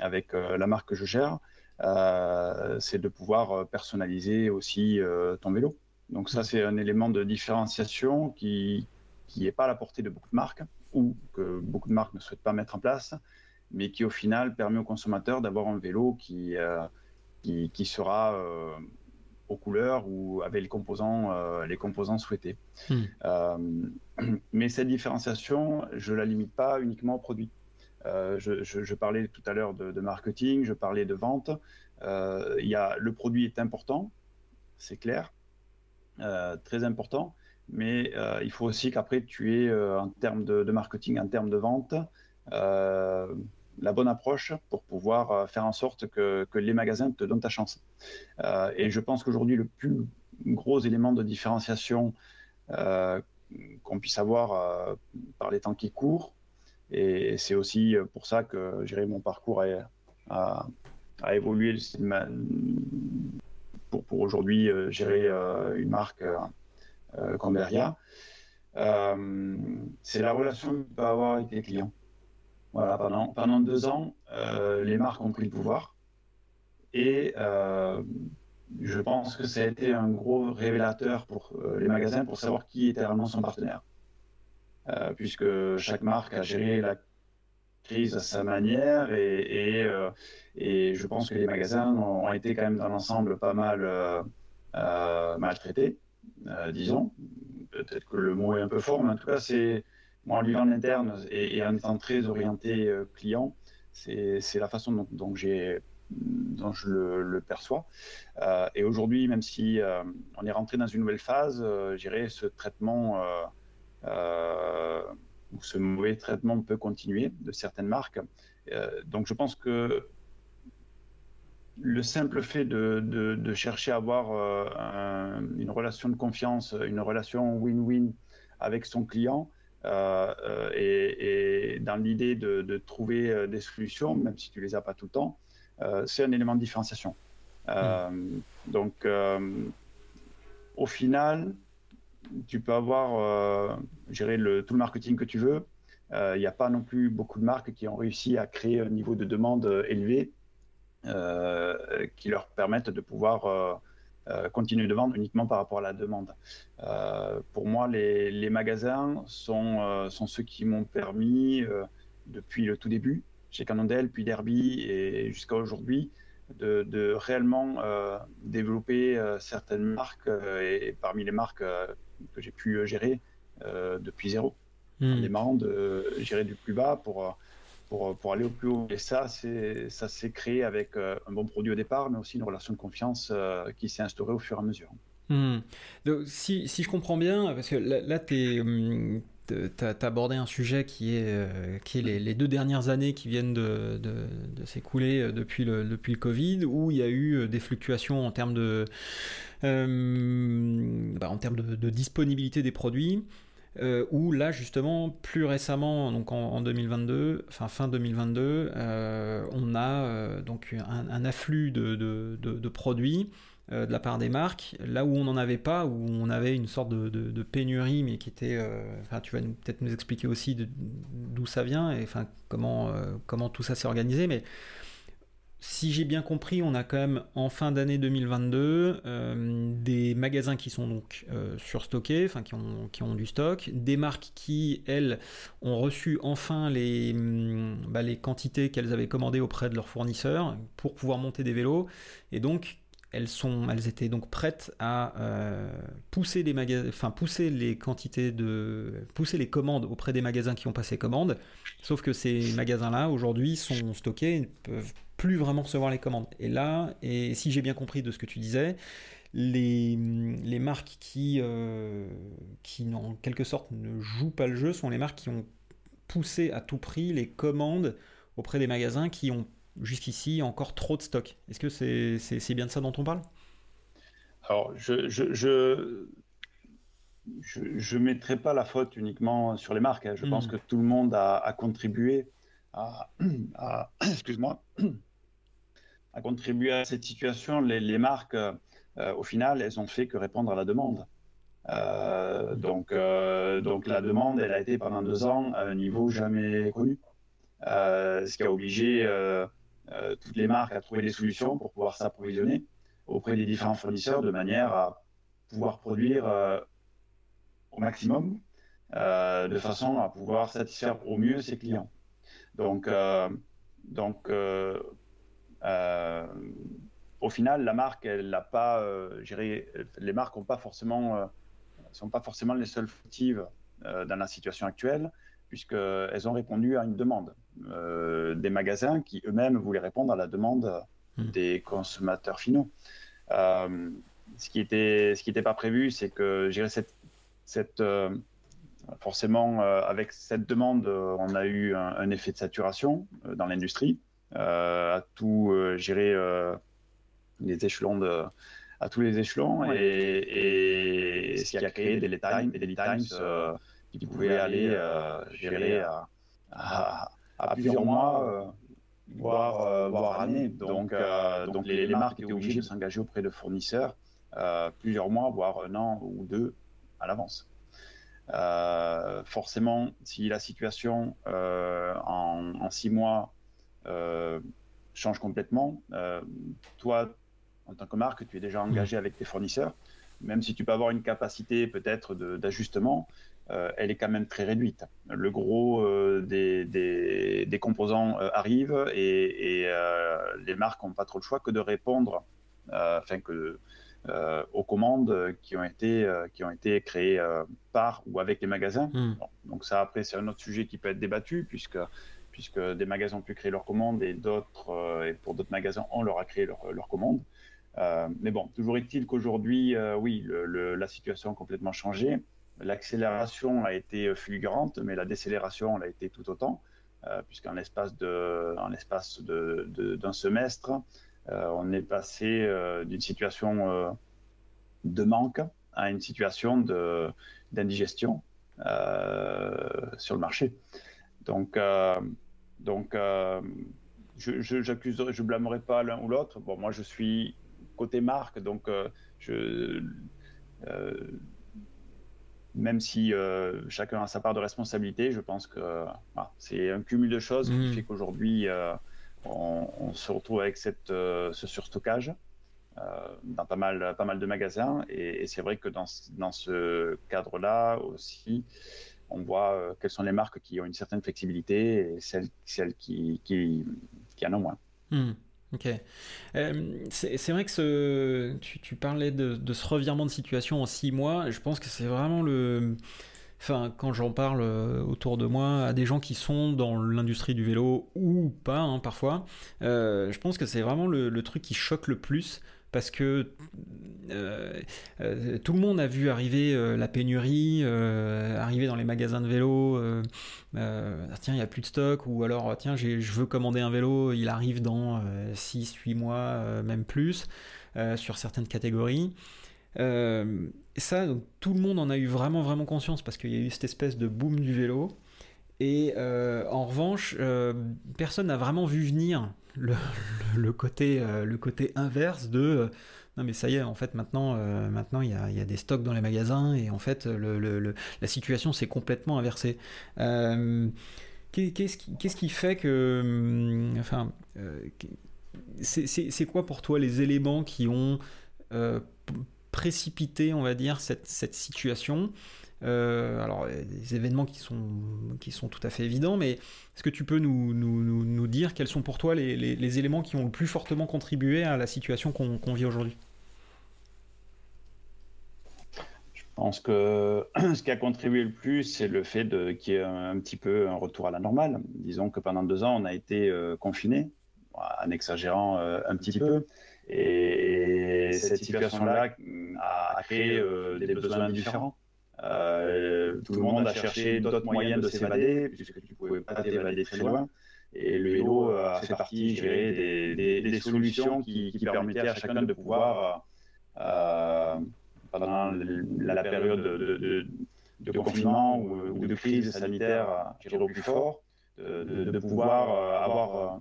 avec la marque que je gère, c'est de pouvoir personnaliser aussi ton vélo. Donc ça, c'est un élément de différenciation qui n'est pas à la portée de beaucoup de marques ou que beaucoup de marques ne souhaitent pas mettre en place, mais qui au final permet au consommateur d'avoir un vélo qui, qui, qui, sera aux couleurs ou avec les composants, euh, les composants souhaités. Hmm. Euh, mais cette différenciation, je ne la limite pas uniquement au produit. Euh, je, parlais tout à l'heure de, marketing, je parlais de vente. Il y a, le produit est important, c'est clair, très important, mais il faut aussi qu'après tu aies, en termes de, de, marketing, en termes de vente, la bonne approche pour pouvoir euh, faire en sorte que, les magasins te donnent ta chance. Euh, et je pense qu'aujourd'hui, le plus gros élément de différenciation euh, qu'on puisse avoir par les temps qui courent, et c'est aussi pour ça que mon parcours a, évolué pour, aujourd'hui gérer une marque comme Beria. c'est la relation que tu peux avoir avec les clients. Voilà, pendant, pendant deux ans, euh, les marques ont pris le pouvoir. Et euh, je pense que ça a été un gros révélateur pour euh, les magasins pour savoir qui était réellement son partenaire. puisque chaque marque a géré la crise à sa manière et, et, je pense que les magasins ont, été quand même dans l'ensemble pas mal maltraités, disons. Peut-être que le mot est un peu fort, mais en tout cas, c'est moi, en lui en interne et, en étant très orienté euh, client, c'est la façon dont, j'ai dont je le, perçois. Euh, et aujourd'hui, même si euh, on est rentré dans une nouvelle phase, euh, j'irais ce traitement ou ce mauvais traitement peut continuer de certaines marques. donc, je pense que le simple fait de, de, chercher à avoir une relation de confiance, une relation win-win avec son client, euh, euh, et, dans l'idée de, trouver euh, des solutions, même si tu les as pas tout le temps, c'est un élément de différenciation. Hmm. Donc, au final, tu peux avoir gérer le, tout le marketing que tu veux. Il n'y a pas non plus beaucoup de marques qui ont réussi à créer un niveau de demande élevé qui leur permettent de pouvoir euh, continuer de vendre uniquement par rapport à la demande. Euh, pour moi, les, magasins sont, euh, sont, ceux qui m'ont permis, depuis le tout début, chez Cannondale, puis Derby et jusqu'à aujourd'hui, de, réellement développer certaines marques et, parmi les marques que j'ai pu gérer depuis zéro. Hmm. En démarrant de gérer du plus bas pour pour, pour, aller au plus haut. Et ça, ça s'est créé avec euh, un bon produit au départ, mais aussi une relation de confiance euh, qui s'est instaurée au fur et à mesure.
Hmm. Si, si, je comprends bien, parce que là, hum, tu as abordé un sujet qui est, euh, qui est les, deux dernières années qui viennent de, de, s'écouler depuis le, depuis le Covid, où il y a eu des fluctuations en termes de, bah, en termes de, disponibilité des produits. Où là justement plus récemment donc en, 2022 enfin fin 2022 on a donc un, afflux de, produits euh, de la part des marques, là où on n'en avait pas, où on avait une sorte de, pénurie, mais qui était. Euh, tu vas peut-être nous expliquer aussi d'où ça vient et enfin comment euh, comment tout ça s'est organisé, mais si j'ai bien compris, on a quand même en fin d'année 2022 des magasins qui sont donc surstockés, enfin qui ont, qui ont du stock, des marques qui, elles, ont reçu enfin les, mm, bah, les quantités qu'elles avaient commandées auprès de leurs fournisseurs pour pouvoir monter des vélos, et donc elles, elles étaient donc prêtes à euh, pousser, les enfin, pousser les quantités de. pousser les commandes auprès des magasins qui ont passé commande. Sauf que ces magasins-là, aujourd'hui, sont stockés et ne peuvent plus vraiment recevoir les commandes. Et là, et si j'ai bien compris de ce que tu disais, les, les marques qui, euh, qui, en quelque sorte, ne jouent pas le jeu sont les marques qui ont poussé à tout prix les commandes auprès des magasins qui ont jusqu'ici encore trop de stock. Est-ce que c'est bien de ça dont on parle?
Alors, je je, je, mettrai pas la faute uniquement sur les marques. Hein. Je pense hmm. que tout le monde a, contribué à, excuse-moi, à contribuer à cette situation. Les, marques, euh, au final, elles ont fait que répondre à la demande. Euh, donc, euh, donc la demande, elle a été pendant deux ans à un niveau jamais connu. ce qui a obligé euh, toutes les marques à trouver des solutions pour pouvoir s'approvisionner auprès des différents fournisseurs de manière à pouvoir produire euh, au maximum euh, de façon à pouvoir satisfaire au mieux ses clients. Donc, donc au final, la marque, elle n'a pas, les marques ont pas sont pas forcément les seules fautives dans la situation actuelle puisqu'elles ont répondu à une demande euh, des magasins qui eux-mêmes voulaient répondre à la demande hmm. des consommateurs finaux. Euh, ce qui était, ce qui n'était pas prévu, c'est que cette, cette euh, forcément avec cette demande, on a eu un, effet de saturation dans l'industrie, à tout gérer les échelons de, à tous les échelons et, ce qui a créé des lead times, des lead times qui pouvaient aller euh, gérer à, plusieurs mois, euh, voire, euh, voire années. Donc, donc les, marques étaient obligées de s'engager auprès de fournisseurs plusieurs mois, voire un an ou deux à l'avance. forcément, si la situation en, six mois change complètement, toi, en tant que marque, tu es déjà engagé avec tes fournisseurs, même si tu peux avoir une capacité peut-être d'ajustement, euh, elle est quand même très réduite. Le gros euh, des, des, composants euh, arrive et, les marques n'ont pas trop le choix que de répondre enfin que, aux commandes qui ont été, qui ont été créées par ou avec les magasins. Hmm. donc ça, après, c'est un autre sujet qui peut être débattu puisque puisque des magasins ont pu créer leurs commandes et d'autres, et pour d'autres magasins, on leur a créé leurs leur commandes. mais bon, toujours est-il qu'aujourd'hui, oui, la situation a complètement changé. L'accélération a été fulgurante, mais la décélération l'a été tout autant, euh, puisqu'en l'espace d'un semestre, euh, on est passé euh, d'une situation de manque à une situation d'indigestion sur le marché. Donc, donc je, je, je blâmerai pas l'un ou l'autre. Bon, moi, je suis côté marque, donc je même si euh, chacun a sa part de responsabilité, je pense que c'est un cumul de choses qui mmh. fait qu'aujourd'hui, euh, on, se retrouve avec cette, euh, ce surstockage dans pas mal, pas mal de magasins. Et, c'est vrai que dans, dans ce cadre-là aussi, on voit quelles sont les marques qui ont une certaine flexibilité et celles, celles qui, qui, qui en ont moins.
Mmh. Ok. Euh, c'est vrai que tu, parlais de, ce revirement de situation en six mois. Je pense que c'est vraiment le. Enfin, quand j'en parle euh, autour de moi à des gens qui sont dans l'industrie du vélo ou pas, hein, parfois, euh, je pense que c'est vraiment le, truc qui choque le plus parce que euh, euh, tout le monde a vu arriver euh, la pénurie, arriver dans les magasins de vélo, ah, tiens, il n'y a plus de stock, ou alors, tiens, je veux commander un vélo, il arrive dans 6, 8 mois, même plus, sur certaines catégories. ça, tout le monde en a eu vraiment, vraiment conscience, parce qu'il y a eu cette espèce de boom du vélo. Et en revanche, personne n'a vraiment vu venir le, côté, le côté inverse de non mais ça y est, en fait maintenant, euh, maintenant il y a, des stocks dans les magasins et en fait la situation s'est complètement inversée. Euh, qu'est-ce qui, fait que, hum, enfin, euh, c'est quoi pour toi les éléments qui ont précipité, on va dire, cette situation? Alors, des événements qui sont, qui sont tout à fait évidents, mais est-ce que tu peux nous, nous, nous, dire quels sont pour toi les, les, éléments qui ont le plus fortement contribué à la situation qu'on vit aujourd'hui?
Je pense que ce qui a contribué le plus, c'est le fait qu'il y ait un, petit peu un retour à la normale. Disons que pendant deux ans, on a été euh, confinés, en exagérant euh, un petit peu. Et, cette situation-là a créé euh, des besoins différents. Tout le monde a cherché d'autres moyens de s'évader, puisque tu ne pouvais pas t'évader très loin. Et le vélo a fait partie, je dirais, des, solutions qui, permettaient à chacun de pouvoir pendant la, période de, confinement ou, de crise sanitaire qui est au plus fort, de, pouvoir euh, avoir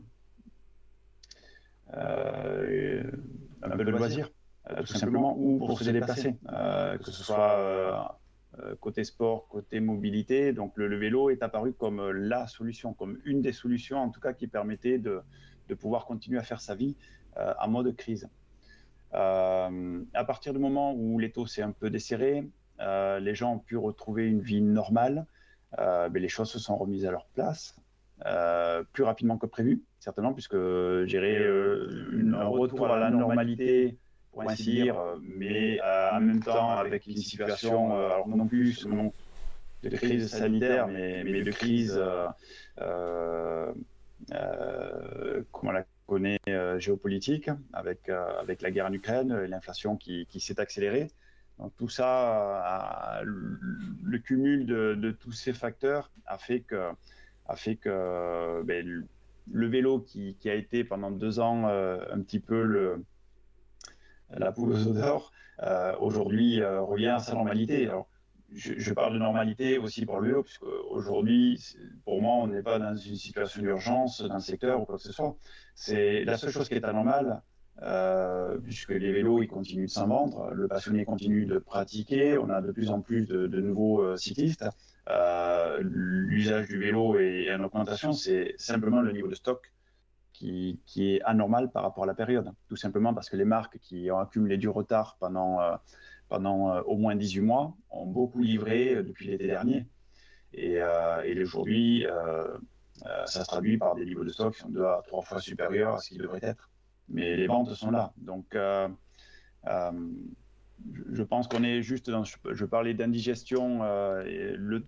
euh, un peu de loisir, euh, tout simplement, ou pour se déplacer, que ce soit côté sport, côté mobilité. Donc le, vélo est apparu comme la solution, comme une des solutions en tout cas qui permettait de, de pouvoir continuer à faire sa vie en mode crise. Euh, à partir du moment où l'étau s'est un peu desserré, euh, les gens ont pu retrouver une vie normale, euh, mais les choses se sont remises à leur place. plus rapidement que prévu, certainement, puisque gérer un retour à la normalité, pour ainsi dire, mais en même temps avec une situation, alors non plus de crise sanitaire, mais, mais de crise, comment la connaît euh, géopolitique avec, euh, avec la guerre en Ukraine, l'inflation qui, qui s'est accélérée. Donc tout ça, le cumul de, de, tous ces facteurs a fait que, a fait que ben, le, vélo qui, qui, a été pendant deux ans euh, un petit peu le, la poule aux odeurs, aujourd'hui revient à sa normalité. Alors, je, parle de normalité aussi pour le vélo, puisque aujourd'hui, pour moi, on n'est pas dans une situation d'urgence le secteur ou quoi que ce soit. C'est la seule chose qui est anormale, euh, puisque les vélos, ils continuent de s'en vendre, le passionné continue de pratiquer, on a de plus en plus de, nouveaux euh, cyclistes. Euh, l'usage du vélo est en augmentation, c'est simplement le niveau de stock qui, qui, est anormal par rapport à la période. Tout simplement parce que les marques qui ont accumulé du retard pendant pendant euh, au moins 18 mois, ont beaucoup livré euh, depuis l'été dernier. Et, euh, aujourd'hui, ça se traduit par des niveaux de stock qui sont deux à trois fois supérieurs à ce qu'ils devraient être. Mais les ventes sont là. Donc, je pense qu'on est juste dans. Je parlais d'indigestion. le,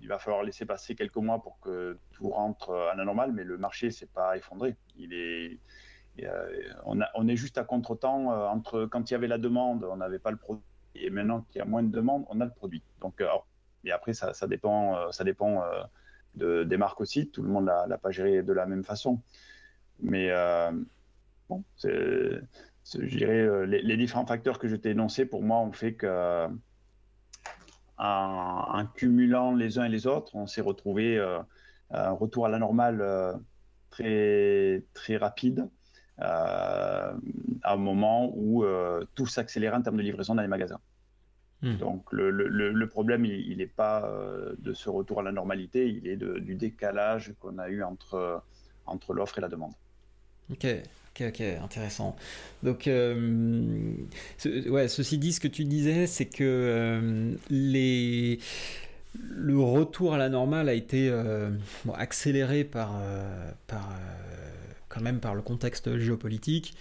il va falloir laisser passer quelques mois pour que tout rentre à la normale, mais le marché s'est pas effondré. Il est, on, est juste à contre-temps euh, entre quand il y avait la demande, on n'avait pas le produit, et maintenant qu'il y a moins de demande, on a le produit. Donc, euh, après, ça, dépend, ça dépend euh, de, des marques aussi. Tout le monde ne l'a pas géré de la même façon. Mais bon, les, différents facteurs que je t'ai énoncés, pour moi, ont fait que en, cumulant les uns et les autres, on s'est retrouvé un retour à la normale très, très rapide euh, à un moment où euh, tout s'accélérait en termes de livraison dans les magasins. Hmm. Donc le, le, le, problème, il n'est pas euh, de ce retour à la normalité, il est de, du décalage qu'on a eu entre, entre l'offre et la demande.
Ok, ok, ok, intéressant. Donc, ouais, ceci dit, ce que tu disais, c'est que les le retour à la normale a été accéléré par, par quand même par le contexte géopolitique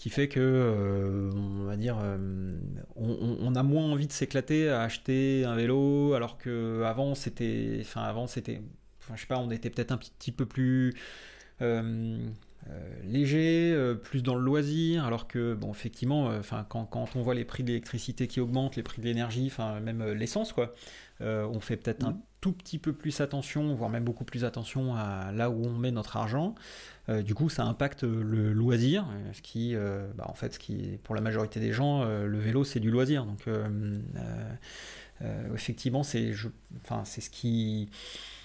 qui fait que, euh, on va dire, euh, on, a moins envie de s'éclater à acheter un vélo, alors que avant c'était, enfin avant c'était, enfin, je sais pas, on était peut-être un petit peu plus, euh, léger, plus dans le loisir, alors que, bon, effectivement, enfin, quand, on voit les prix de l'électricité qui augmentent, les prix de l'énergie, enfin, même l'essence, quoi, on fait peut-être un mmh. tout petit peu plus attention, voire même beaucoup plus attention à là où on met notre argent. du coup, ça impacte le loisir, ce qui, bah, en fait, ce qui, pour la majorité des gens, le vélo, c'est du loisir. Donc, effectivement, c'est, enfin, c'est ce qui euh,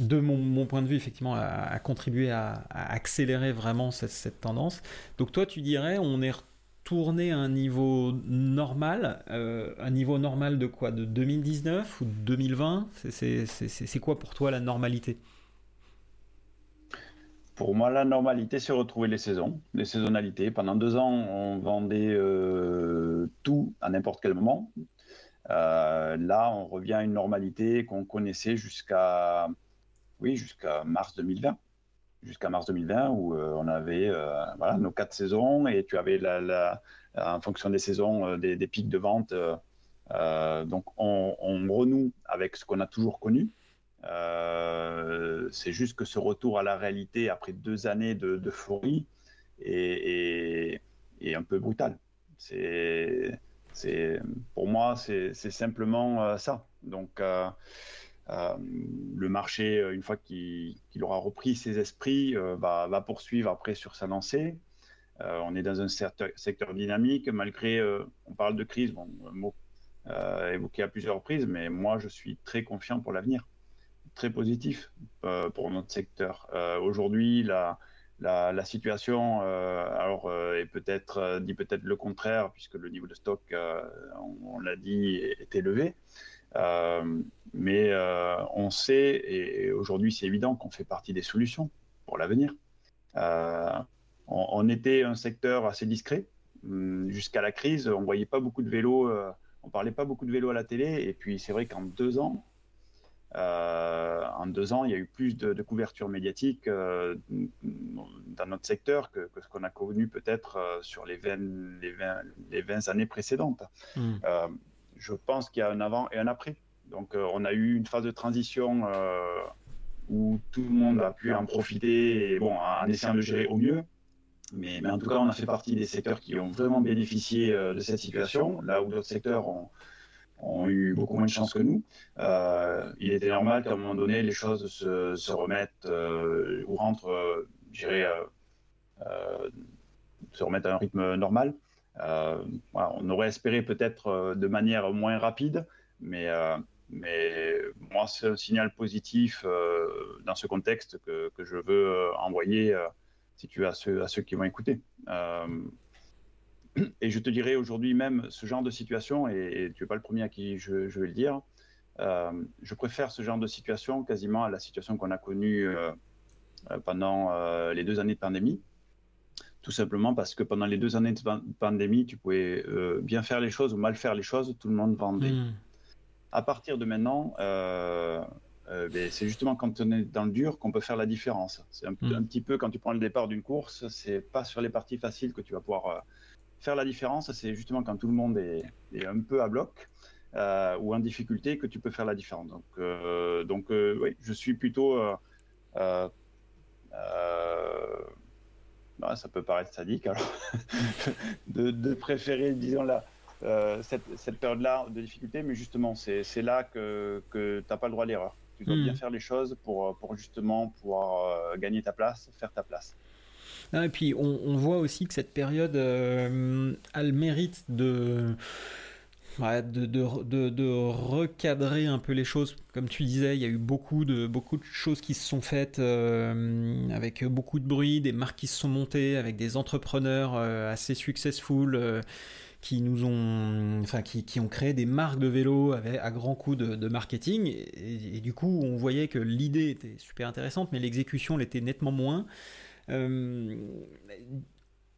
de mon, point de vue, effectivement, a, contribué à, accélérer vraiment cette, tendance. Donc toi, tu dirais, on est retourné à un niveau normal, euh, un niveau normal de quoi? De 2019 ou 2020 C'est quoi pour toi la normalité?
Pour moi, la normalité, c'est retrouver les saisons, les saisonnalités. Pendant deux ans, on vendait euh, tout à n'importe quel moment. Euh, là, on revient à une normalité qu'on connaissait jusqu'à oui, jusqu'à mars 2020. Jusqu'à mars 2020, où euh, on avait euh, nos quatre saisons et tu avais, en fonction des saisons, des, pics de vente. donc, on, renoue avec ce qu'on a toujours connu. c'est juste que ce retour à la réalité après deux années d'euphorie est, est, un peu brutal. C'est pour moi, c'est simplement euh, ça. Donc, euh, euh, le marché, une fois qu'il aura repris ses esprits, va, poursuivre après sur sa lancée. on est dans un secteur dynamique, malgré, on parle de crise, bon, un mot évoqué à plusieurs reprises, mais moi, je suis très confiant pour l'avenir, très positif pour notre secteur. Aujourd'hui, la la, situation, euh, alors, euh, est peut-être euh, dit peut-être le contraire, puisque le niveau de stock, on, l'a dit, est, élevé. mais on sait, et, aujourd'hui c'est évident qu'on fait partie des solutions pour l'avenir. On, était un secteur assez discret hum, jusqu'à la crise. On voyait pas beaucoup de vélos, on parlait pas beaucoup de vélos à la télé. Et puis c'est vrai qu'en deux ans, euh, en deux ans, il y a eu plus de, couverture médiatique euh, dans notre secteur que, ce qu'on a connu peut-être euh, sur les 20, les, 20, les 20 années précédentes. Hmm. je pense qu'il y a un avant et un après. Donc on a eu une phase de transition où tout le monde a pu en profiter, et, bon, en essayant de gérer au mieux. Mais, mais, en tout cas, on a fait partie des secteurs qui ont vraiment bénéficié de cette situation, là où d'autres secteurs ont, ont eu beaucoup moins de chance que nous. Euh, il était normal qu'à un moment donné, les choses se, remettent euh, ou rentrent, euh, je dirais, se remettent à un rythme normal. On aurait espéré peut-être de manière moins rapide, mais, mais moi, c'est un signal positif dans ce contexte que, que je veux envoyer si tu à ceux, à ceux qui vont écouter. Et je te dirais aujourd'hui même ce genre de situation, et, tu n'es pas le premier à qui je, vais le dire, euh, je préfère ce genre de situation quasiment à la situation qu'on a connue euh, euh, pendant les deux années de pandémie. Tout simplement parce que pendant les deux années de pandémie, tu pouvais bien faire les choses ou mal faire les choses, tout le monde vendait. Hmm. À partir de maintenant, ben, c'est justement quand on est dans le dur qu'on peut faire la différence. C'est un, hmm. un, petit peu quand tu prends le départ d'une course, c'est pas sur les parties faciles que tu vas pouvoir faire la différence, c'est justement quand tout le monde est, un peu à bloc euh, ou en difficulté que tu peux faire la différence. Donc, euh, donc euh, oui, je suis plutôt. ça peut paraître sadique, alors, de, préférer, disons, là, cette, cette période-là de difficulté, mais justement, c'est là que, que tu n'as pas le droit à l'erreur. Tu dois hmm. bien faire les choses pour, pour justement pouvoir gagner ta place, faire ta place
et puis on, voit aussi que cette période euh, a le mérite de, de, de, recadrer un peu les choses. Comme tu disais, il y a eu beaucoup de, beaucoup de choses qui se sont faites euh, avec beaucoup de bruit, des marques qui se sont montées, avec des entrepreneurs euh, assez successful qui nous ont, enfin, qui, qui, ont créé des marques de vélo avec, à grands coups de, marketing. Et, et, du coup, on voyait que l'idée était super intéressante, mais l'exécution l'était nettement moins. Euh,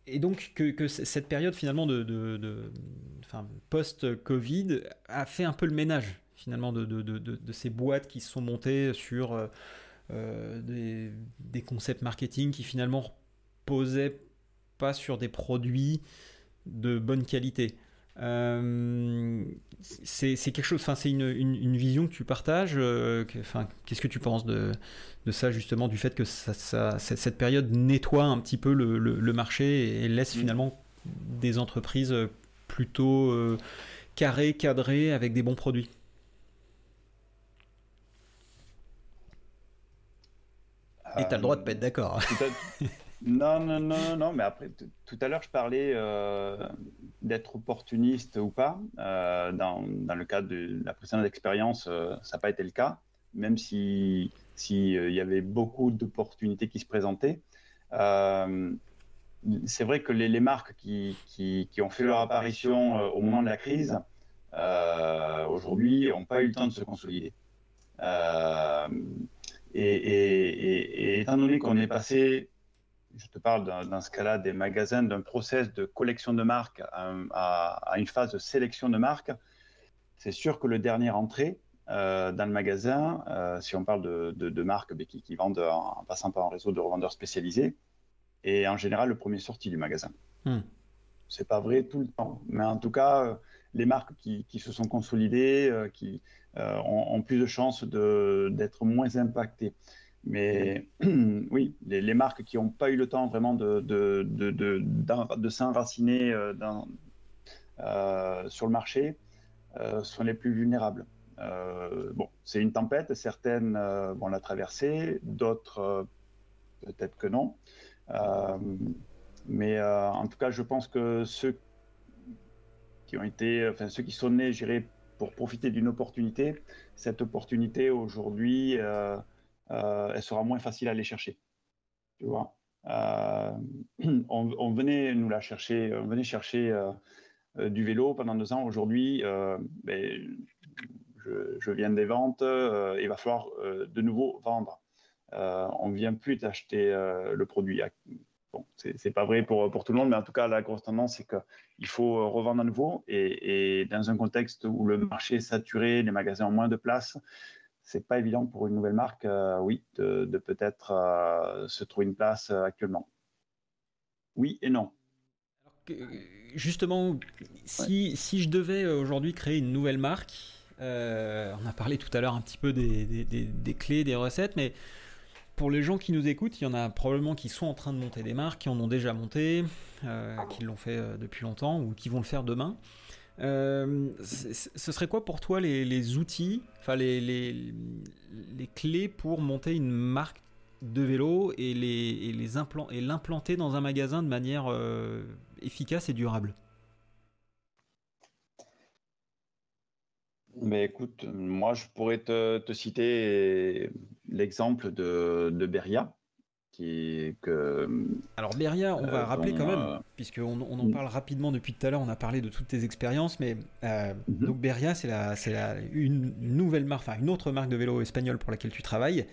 et donc que, cette période finalement de, post-Covid a fait un peu le ménage finalement de, ces boîtes qui se sont montées sur euh, euh, des, des, concepts marketing qui finalement reposaient pas sur des produits de bonne qualité. C'est quelque chose, enfin, c'est une, vision que tu partages. enfin, qu'est-ce que tu penses de, ça, justement, du fait que ça, cette période nettoie un petit peu le, marché et laisse mmh. finalement des entreprises plutôt carrées, cadrées, avec des bons produits? Et tu as le droit de pas être d'accord.
non, non, non, non, mais après, tout à l'heure, je parlais euh, d'être opportuniste ou pas. Euh, dans, dans, le cadre de la précédente expérience, euh, ça n'a pas été le cas, même s'il si, il y avait beaucoup d'opportunités qui se présentaient. c'est vrai que les, les marques qui, qui, ont fait leur apparition au moment de la crise, aujourd'hui, n'ont pas eu le temps de se consolider. Et, étant donné qu'on est passé, je te parle dans, ce cas-là des magasins, d'un process de collection de marques à, une phase de sélection de marques, c'est sûr que le dernier entrée euh, dans le magasin, euh, si on parle de, marques qui, qui, vendent en, passant par un réseau de revendeurs spécialisés, est en général le premier sorti du magasin. Hmm. C'est pas vrai tout le temps, mais en tout cas, euh, les marques qui, se sont consolidées, qui, euh, ont, plus de chances d'être moins impactés. Mais oui, les, marques qui n'ont pas eu le temps vraiment de, de, de, de s'enraciner euh, euh, sur le marché sont les plus vulnérables. bon, c'est une tempête, certaines vont la traverser, d'autres peut-être que non. mais en tout cas, je pense que ceux qui ont été, enfin ceux qui sont nés, j'irai pour profiter d'une opportunité, cette opportunité aujourd'hui, euh, euh, elle sera moins facile à aller chercher. Tu vois euh, on, venait nous la chercher, on venait chercher du vélo pendant deux ans. Aujourd'hui, ben, je, viens des ventes, il va falloir de nouveau vendre. on ne vient plus d'acheter le produit. Bon, c'est pas vrai pour tout le monde, mais en tout cas, la grosse tendance, c'est qu'il faut revendre à nouveau. Et, dans un contexte où le marché est saturé, les magasins ont moins de place, c'est pas évident pour une nouvelle marque, euh, oui, de, peut-être euh, se trouver une place euh, actuellement. Oui et non.
justement, si, si, je devais aujourd'hui créer une nouvelle marque, on a parlé tout à l'heure un petit peu des, des, des clés, des recettes, mais pour les gens qui nous écoutent, il y en a probablement qui sont en train de monter des marques, qui en ont déjà monté, qui l'ont fait depuis longtemps ou qui vont le faire demain. Euh, ce serait quoi pour toi les, outils, enfin les, les, clés pour monter une marque de vélo et les, les l'implanter dans un magasin de manière efficace et durable?
Mais écoute, moi je pourrais te, te citer l'exemple de, de, Beria. Qui, que,
Alors Beria, on va euh, rappeler quand même, euh, puisqu'on on en parle rapidement depuis tout à l'heure, on a parlé de toutes tes expériences, mais euh, mm-hmm. donc Beria, c'est la, la, une nouvelle marque, enfin une autre marque de vélo espagnol pour laquelle tu travailles.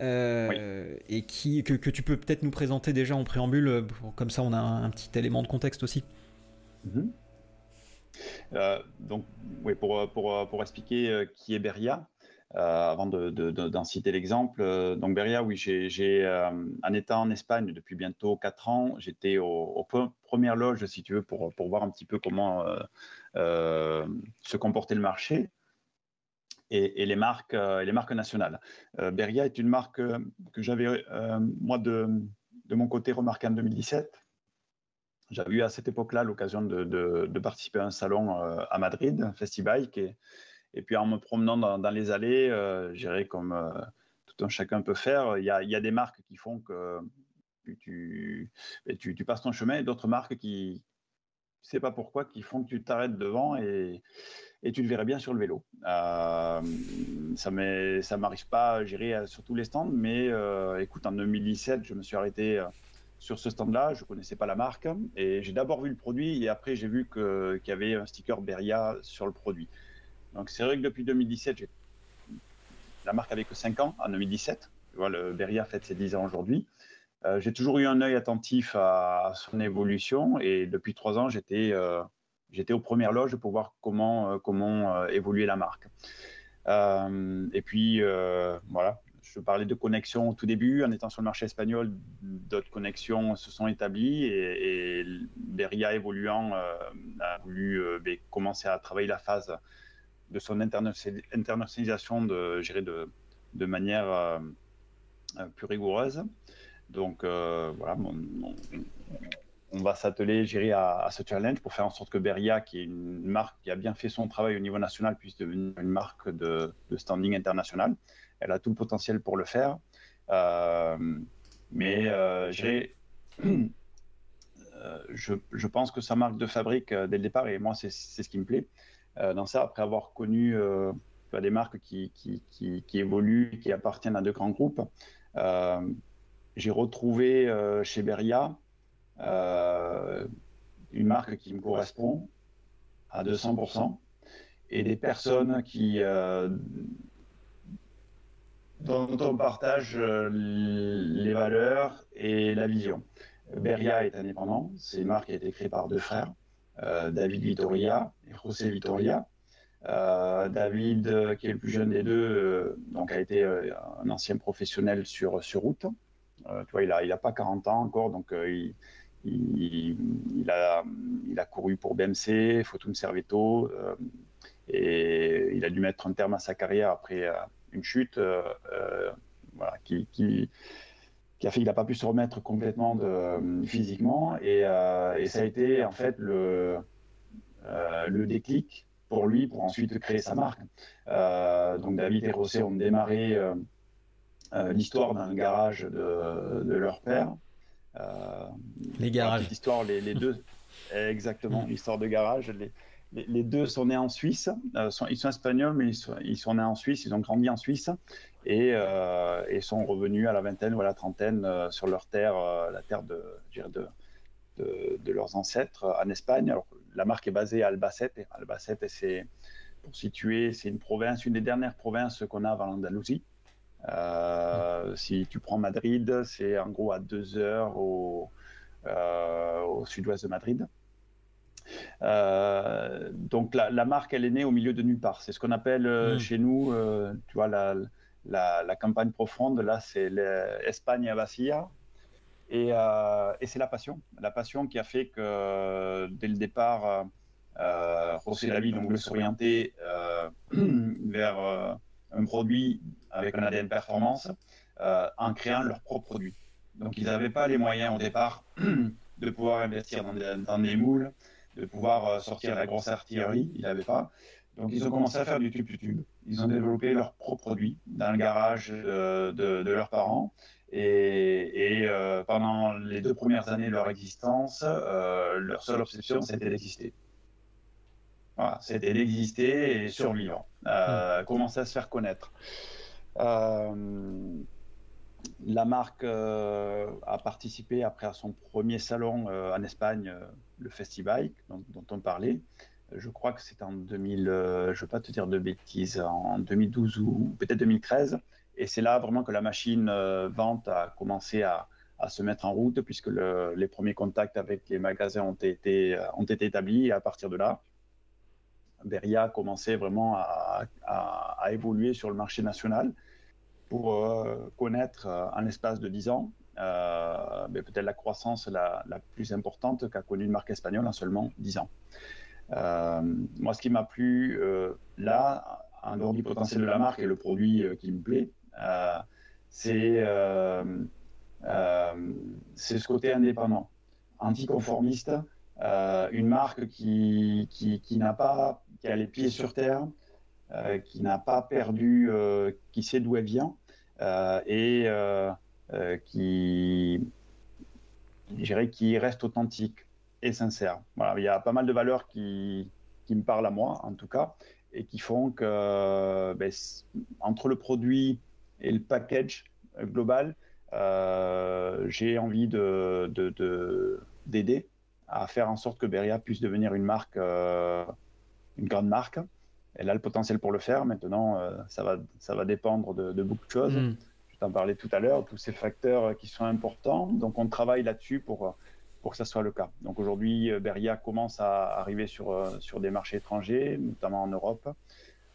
et qui, que, que tu peux peut-être nous présenter déjà en préambule, comme ça on a un, petit élément de contexte aussi.
Mm-hmm. donc, oui, pour, pour, pour expliquer qui est Beria, euh, avant d'en de, citer l'exemple, euh, donc Beria, oui, j'ai, euh, en étant en Espagne depuis bientôt 4 ans, j'étais aux premières loges, si tu veux, pour, pour voir un petit peu comment se comportait le marché. Et, les marques, les marques nationales. Beria est une marque que j'avais, moi, de, de, mon côté, remarqué en 2017. J'avais eu à cette époque-là l'occasion de, de, participer à un salon à Madrid, qui est, et puis en me promenant dans, les allées, euh, j'irai comme euh, tout un chacun peut faire. Il y, a, des marques qui font que tu, tu passes ton chemin et d'autres marques qui, ne sais pas pourquoi, qui font que tu t'arrêtes devant et, tu le verrais bien sur le vélo. Euh, ça ne m'arrive pas, j'irai sur tous les stands, mais écoute, en 2017, je me suis arrêté sur ce stand-là, je ne connaissais pas la marque et j'ai d'abord vu le produit et après j'ai vu qu'il y avait un sticker Beria sur le produit. Donc c'est vrai que depuis 2017, la marque avait que 5 ans, en 2017. Tu le Beria fête ses 10 ans aujourd'hui. Euh, j'ai toujours eu un œil attentif à, son évolution et depuis 3 ans, j'étais euh, j'étais aux premières loges pour voir comment, euh, comment évoluer la marque. et puis, voilà, je parlais de connexion au tout début. En étant sur le marché espagnol, d'autres connexions se sont établies et, Beria évoluant a voulu ben, commencer à travailler la phase de son internationalisation de, de, manière plus rigoureuse. Donc voilà, on va s'atteler, à, à, ce challenge pour faire en sorte que Beria, qui est une marque qui a bien fait son travail au niveau national, puisse devenir une marque de, standing international. Elle a tout le potentiel pour le faire. Euh, mais euh, euh, je, je, pense que sa marque de fabrique dès le départ, et moi c'est ce qui me plaît, dans ça, après avoir connu des marques qui, évoluent, qui appartiennent à deux grands groupes, j'ai retrouvé chez Beria euh, une marque qui me correspond à 200% et des personnes qui euh, dont on partage euh, les valeurs et la vision. Beria est indépendant, c'est une marque qui a été créée par deux frères, David Vitoria et José Vitoria. David, qui est le plus jeune des deux, donc a été un ancien professionnel sur, sur route. tu vois, il n'a il a pas 40 ans encore, donc il, il, a, il a couru pour BMC, Fotum Servetto, euh, et il a dû mettre un terme à sa carrière après euh, une chute euh, voilà, qui, qui, a fait qu'il n'a pas pu se remettre complètement de, physiquement. Et, ça a été en fait le, le déclic pour lui pour ensuite créer sa marque. donc David et Rosé ont démarré l'histoire d'un garage de, de, leur père.
Euh, les garages.
Histoire, les, les deux. Exactement, mm. l'histoire de garage. Les, les, deux sont nés en Suisse. Euh, sont, ils sont espagnols, mais ils sont, ils sont, nés en Suisse. Ils ont grandi en Suisse et, euh, et sont revenus à la vingtaine ou à la trentaine sur leur terre, la terre de, de, de, de, leurs ancêtres en Espagne. Alors, la marque est basée à Albacete. Albacete, c'est pour situer, c'est une province, une des dernières provinces qu'on a avant l'Andalousie. Euh, si tu prends Madrid, c'est en gros à deux heures au, euh, au sud-ouest de Madrid. Euh, donc la, marque, elle est née au milieu de nulle part. C'est ce qu'on appelle mm. chez nous, tu vois, la, la, campagne profonde. Là, c'est l'Espagne Vacilla. Et, et c'est la passion. La passion qui a fait que dès le départ, José David donc, s'orienter vers un produit avec un ADN performance euh, en créant leur propre produit. Donc ils n'avaient pas les moyens au départ de pouvoir investir dans des, moules, de pouvoir euh, sortir la grosse artillerie, ils n'avaient pas. Donc ils ont commencé à faire du tube-to-tube. Ils ont développé leur propre produit dans le garage de, leurs parents. Et, euh, pendant les deux premières années de leur existence, leur seule obsession, c'était d'exister. Voilà, c'était d'exister et survivre, euh, hmm. commencer à se faire connaître. Euh, la marque euh, a participé après à son premier salon en Espagne, le Festival, dont, on parlait. Je crois que c'était en 2000, je ne veux pas te dire de bêtises, en 2012 ou peut-être 2013. Et c'est là vraiment que la machine vente a commencé à, se mettre en route, puisque les premiers contacts avec les magasins ont été, ont été établis. Et à partir de là, Beria commençait vraiment à, évoluer sur le marché national pour euh, connaître euh, en l'espace de 10 ans euh, ben, peut-être la croissance la, plus importante qu'a connue une marque espagnole en seulement 10 ans. Moi, ce qui m'a plu là, en dehors du potentiel de la marque et le produit qui me plaît, c'est ce côté indépendant, anticonformiste, une marque qui, qui, qui n'a pas qui a les pieds sur terre, euh, qui n'a pas perdu, euh, qui sait d'où elle vient euh, et qui, qui reste authentique et sincère. Voilà, il y a pas mal de valeurs qui, qui me parlent à moi, en tout cas, et qui font que ben, entre le produit et le package global, j'ai envie de, d'aider à faire en sorte que Beria puisse devenir une marque une grande marque. Elle a le potentiel pour le faire. Maintenant, euh, ça, va, ça va dépendre de, beaucoup de choses. Mm. Je t'en parlais tout à l'heure, tous ces facteurs qui sont importants. Donc, on travaille là-dessus pour, pour que ça soit le cas. Donc, aujourd'hui, euh, Beria commence à arriver sur, euh, sur des marchés étrangers, notamment en Europe.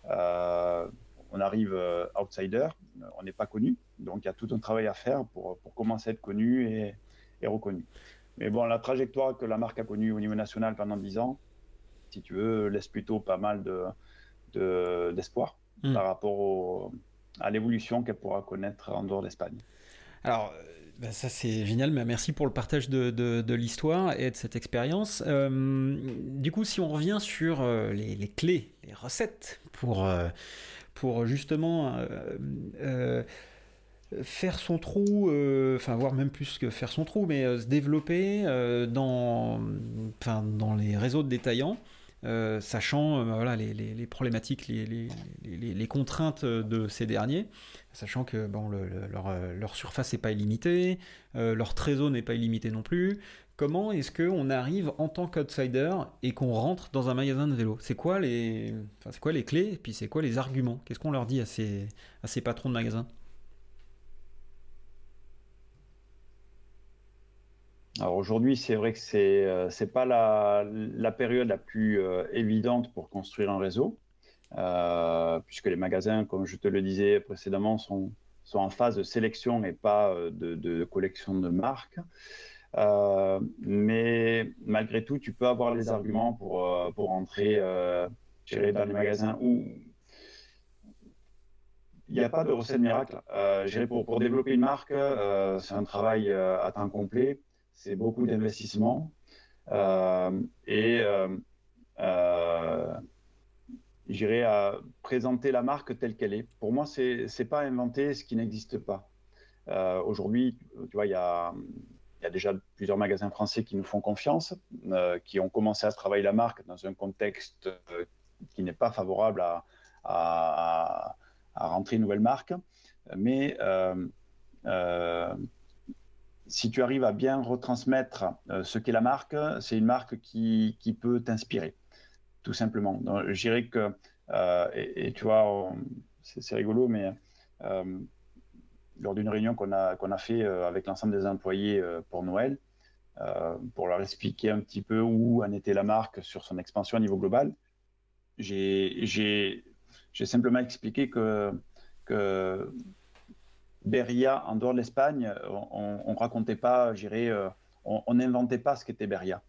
on arrive outsider. On n'est pas connu. Donc il y a tout un travail à faire pour, pour commencer à être connu et, et, reconnu. Mais bon, la trajectoire que la marque a connue au niveau national pendant 10 ans, si tu veux, laisse plutôt pas mal d'espoir de, hmm. par rapport à l'évolution qu'elle pourra connaître en dehors d'Espagne.
Alors, bah, ça c'est génial, mais merci pour le partage de, l'histoire et de cette expérience. Euh, du coup, si on revient sur euh, les, les, clés, les recettes pour, euh, pour justement faire son trou, enfin voire même plus que faire son trou, mais se développer dans, dans les réseaux de détaillants. Sachant voilà, les, les, problématiques, les, les, contraintes de ces derniers, sachant que bon, leur, euh, leur, surface n'est pas illimitée, euh, leur trésor n'est pas illimité non plus. Comment est-ce qu'on arrive en tant qu'outsider et qu'on rentre dans un magasin de vélo C'est quoi les, quoi les clés? Et puis c'est quoi les arguments? Qu'est-ce qu'on leur dit à ces, à ces patrons de magasins?
Alors aujourd'hui, c'est vrai que c'est n'est euh, pas la, la, période la plus évidente pour construire un réseau. Euh, puisque les magasins, comme je te le disais précédemment, sont, sont en phase de sélection et pas euh, de, collection de marques. Euh, mais malgré tout, tu peux avoir les arguments pour, pour entrer dans les magasins où il n'y a pas de recette miracle. pour, pour développer une marque, c'est un travail à temps complet, c'est beaucoup d'investissement. et j'irai à présenter la marque telle qu'elle est. Pour moi, c'est n'est pas inventer ce qui n'existe pas. Euh, aujourd'hui, tu vois, il y a, y a, déjà plusieurs magasins français qui nous font confiance, euh, qui ont commencé à travailler la marque dans un contexte euh, qui n'est pas favorable à, à, à, rentrer une nouvelle marque. Mais si tu arrives à bien retransmettre ce qu'est la marque, c'est une marque qui, qui peut t'inspirer tout simplement. Je dirais que, euh, et, tu vois, c'est rigolo, mais euh, lors d'une réunion qu'on a, qu'on a fait euh, avec l'ensemble des employés pour Noël, pour leur expliquer un petit peu où en était la marque sur son expansion à niveau global, j'ai simplement expliqué que, que Beria, en dehors de l'Espagne, on ne racontait pas, j'irais, on n'inventait pas ce qu'était Beria.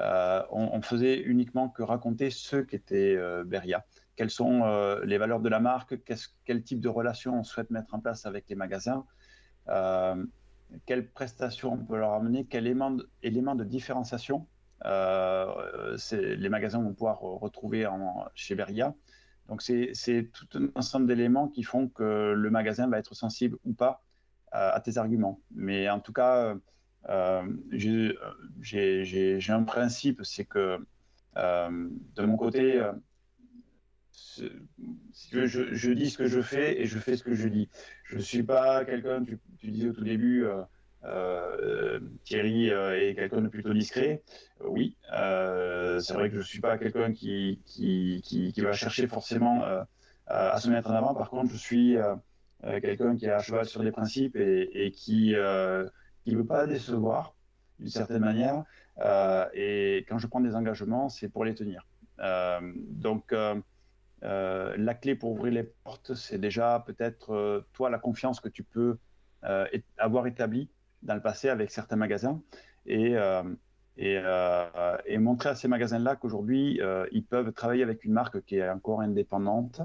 Euh, on, faisait uniquement que raconter ce qu'était euh, Beria. Quelles sont euh, les valeurs de la marque? Quel type de relation on souhaite mettre en place avec les magasins? Quelles prestations on peut leur amener? Quel élément de, élément de différenciation les magasins vont pouvoir retrouver chez Beria? Donc c'est tout un ensemble d'éléments qui font que le magasin va être sensible ou pas à tes arguments. Mais en tout cas, euh, j'ai un principe, c'est que euh, de mon côté, euh, je, dis ce que je fais et je fais ce que je dis. Je ne suis pas quelqu'un, tu, disais au tout début, Thierry est quelqu'un de plutôt discret. oui, c'est vrai que je ne suis pas quelqu'un qui qui, va chercher forcément à se mettre en avant. Par contre, je suis quelqu'un qui est à cheval sur les principes et, et qui ne veut pas décevoir d'une certaine manière. Euh, et quand je prends des engagements, c'est pour les tenir. Euh, donc, euh, la clé pour ouvrir les portes, c'est déjà peut-être toi la confiance que tu peux avoir établie dans le passé avec certains magasins et, et, et montrer à ces magasins-là qu'aujourd'hui, ils peuvent travailler avec une marque qui est encore indépendante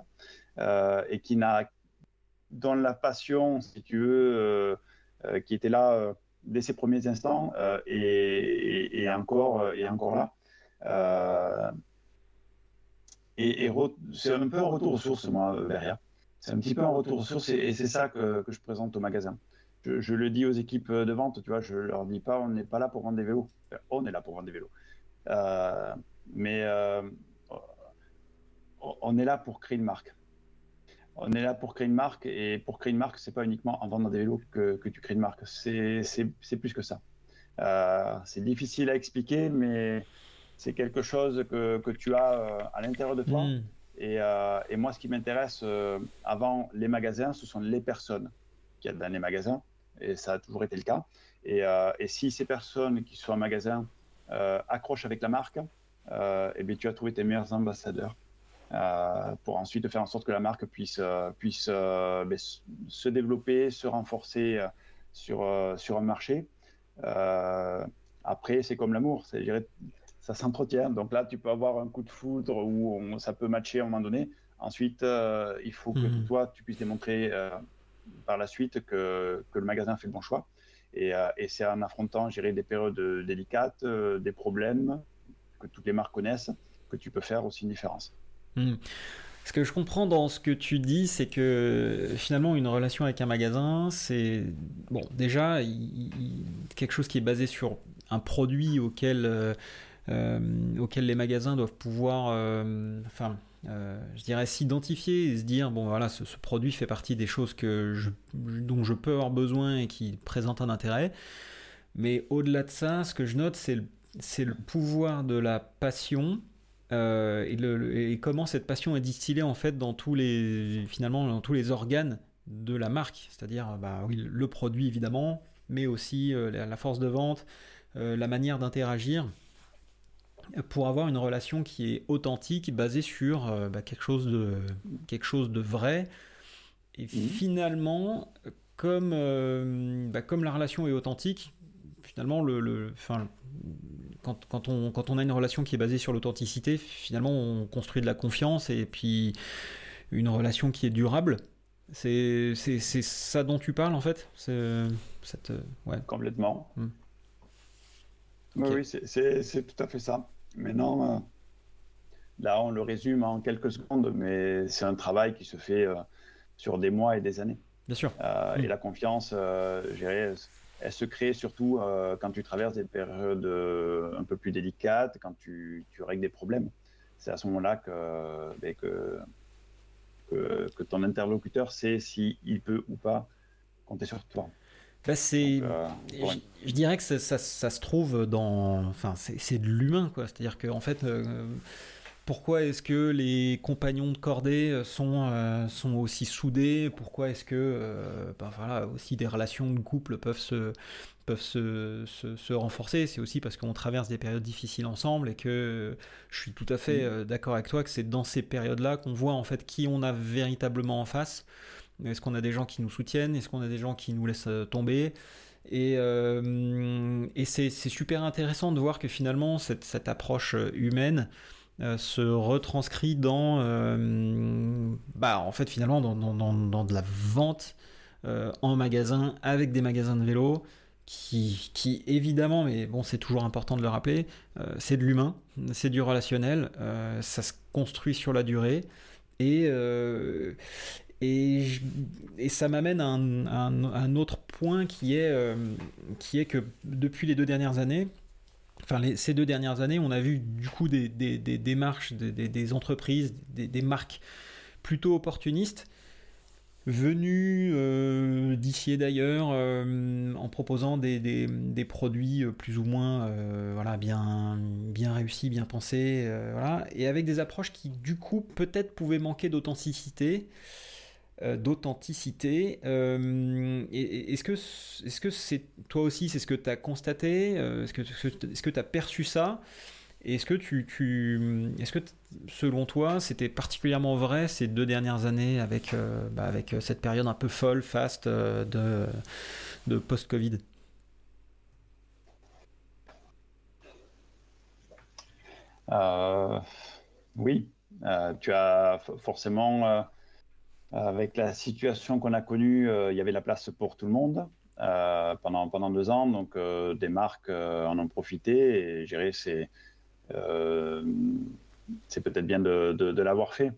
et qui n'a, dans la passion, si tu veux, qui était là dès ses premiers instants euh, et, encore, euh, et encore là. Euh, et, c'est un peu un retour aux sources, moi, derrière. C'est un petit peu un retour aux sources et, c'est ça que, je présente au magasin. Je, le dis aux équipes de vente, tu vois, je leur dis pas, on n'est pas là pour vendre des vélos. On est là pour vendre des vélos. mais on est là pour créer une marque on est là pour créer une marque et pour créer une marque, c'est pas uniquement en vendant des vélos que, tu crées une marque, c'est plus que ça. Euh, c'est difficile à expliquer, mais c'est quelque chose que, tu as euh, à l'intérieur de toi. Hmm. Euh, et, moi, ce qui m'intéresse avant les magasins, ce sont les personnes qui y dans les magasins, et ça a toujours été le cas. Et, et si ces personnes qui sont en magasin accrochent avec la marque, eh bien, tu as trouvé tes meilleurs ambassadeurs. pour ensuite faire en sorte que la marque puisse, puisse ben, se développer, se renforcer sur, sur un marché. après, c'est comme l'amour, ça s'entretient. Donc là, tu peux avoir un coup de foudre où ça peut matcher à un moment donné. Ensuite, euh, il faut que mhm. toi, tu puisses démontrer euh, par la suite que, le magasin fait le bon choix. Et, euh, c'est en affrontant, gérer des périodes délicates, des problèmes que toutes les marques connaissent, que tu peux faire aussi une différence.
Mhm. Ce que je comprends dans ce que tu dis, c'est que finalement, une relation avec un magasin, c'est bon, déjà quelque chose qui est basé sur un produit auquel, auquel les magasins doivent pouvoir, enfin, euh, je dirais s'identifier et se dire bon voilà ce, produit fait partie des choses que dont je peux avoir besoin et qui présentent un intérêt. Mais au-delà de ça ce que je note c'est le, pouvoir de la passion euh, et, comment cette passion est distillée en fait dans tous les finalement dans tous les organes de la marque. C'est-à-dire bah le produit évidemment mais aussi euh, la force de vente la manière d'interagir pour avoir une relation qui est authentique, basée sur euh, bah, quelque, chose de, quelque chose de vrai. Et mmh. finalement, comme, euh, bah, comme la relation est authentique, finalement, le, le quand, quand, on, quand on a une relation qui est basée sur l'authenticité, finalement, on construit de la confiance et puis une relation qui est durable. C'est ça dont tu parles en fait
cette, ouais. Complètement. Mmh. Oui, c'est tout à fait ça. Maintenant, euh, là, on le résume en quelques secondes, mais c'est un travail qui se fait euh, sur des mois et des années.
Bien sûr.
Euh, et la confiance, je elle se crée surtout quand tu traverses des périodes un peu plus délicates, quand tu, règles des problèmes. C'est à ce moment-là que, ben, que, que, ton interlocuteur sait s'il peut ou pas compter sur toi.
Bah, c'est, euh, je, dirais que ça, ça, se trouve dans, enfin, c'est, de l'humain, quoi. C'est-à-dire qu'en en fait, euh, pourquoi est-ce que les compagnons de cordée sont, euh, sont aussi soudés? Pourquoi est-ce que, ben, voilà, aussi des relations de couple peuvent se, peuvent se, se, se renforcer? C'est aussi parce qu'on traverse des périodes difficiles ensemble et que je suis tout à fait d'accord avec toi que c'est dans ces périodes-là qu'on voit en fait qui on a véritablement en face. Est-ce qu'on a des gens qui nous soutiennent? Est-ce qu'on a des gens qui nous laissent euh, tomber? Et, euh, c'est super intéressant de voir que finalement cette, approche euh, humaine se retranscrit dans, bah, en fait finalement dans, de la vente en magasin avec des magasins de vélo qui, qui évidemment, mais bon c'est toujours important de le rappeler, c'est de l'humain, c'est du relationnel, ça se construit sur la durée. Et, et, ça m'amène à un, autre point qui est, euh, qui est que depuis les deux dernières années, enfin ces deux dernières années, on a vu du coup des, démarches, des, entreprises, des, marques plutôt opportunistes venues euh, d'ici et d'ailleurs euh, en proposant des, produits plus ou moins bien, réussis, bien pensés, et avec des approches qui du coup peut-être pouvaient manquer d'authenticité. Euh, d'authenticité. Euh, est-ce que est-ce que c'est toi aussi c'est ce que tu as constaté euh, Est-ce que est-ce que tu as perçu ça? Est-ce que tu, est-ce que selon toi c'était particulièrement vrai ces deux dernières années avec bah, avec cette période un peu folle, fast de de post-Covid?
Oui, tu as forcément avec la situation qu'on a connue, euh, il y avait la place pour tout le monde euh, pendant, pendant deux ans. Donc, euh, des marques en ont profité et gérer c'est c'est peut-être bien de, de, l'avoir fait.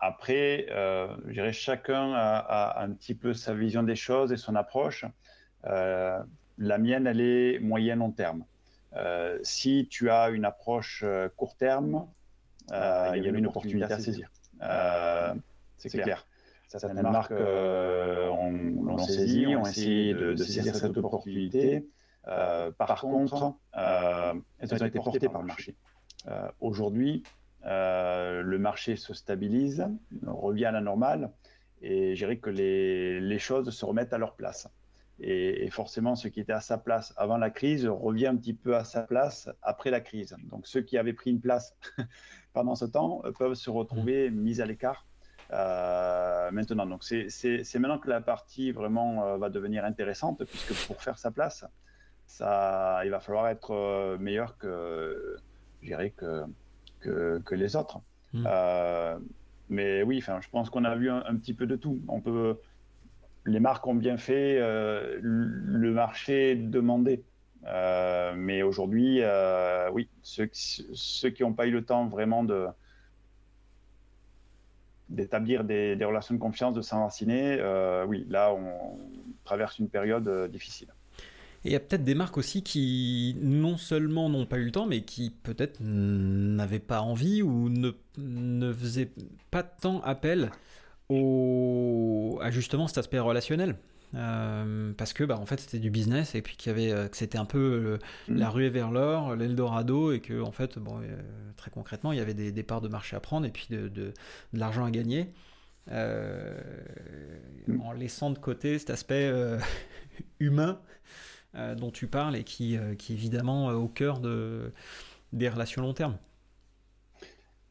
après, euh, chacun a, un petit peu sa vision des choses et son approche. la mienne, elle est moyen-long terme. si tu as une approche court terme, il y a une opportunité à saisir. Euh, c'est clair. Certaines, marques euh, l'ont saisi, ont essayé de, saisir cette opportunité. Euh, par contre, elles ont été portées par le marché. Aujourd'hui, le marché se stabilise, revient à la normale, et je dirais que les, les, choses se remettent à leur place. Et, forcément, ce qui était à sa place avant la crise revient un petit peu à sa place après la crise. Donc ceux qui avaient pris une place pendant ce temps peuvent se retrouver mis à l'écart euh, maintenant. Donc c'est maintenant que la partie vraiment euh, va devenir intéressante, puisque pour faire sa place, ça, il va falloir être euh, meilleur que, que, que, que, les autres. Hmm. mais oui, enfin, je pense qu'on a vu un, petit peu de tout. On peut, les marques ont bien fait, le marché demandait. mais aujourd'hui, oui, ceux, qui n'ont pas eu le temps vraiment de, d'établir des, relations de confiance, de s'enraciner, euh, oui, là, on traverse une période euh, difficile.
Et il y a peut-être des marques aussi qui non seulement n'ont pas eu le temps, mais qui peut-être n'avaient pas envie ou ne, ne faisaient pas tant appel au, à justement cet aspect relationnel. Euh, parce que bah, en fait c'était du business et puis qu'il y avait euh, que c'était un peu mm. la ruée vers l'or, l'Eldorado et que en fait bon euh, très concrètement il y avait des, des, parts de marché à prendre et puis de, de, l'argent à gagner mm. en laissant de côté cet aspect humain dont tu parles et qui, qui est évidemment au cœur de, des relations long terme.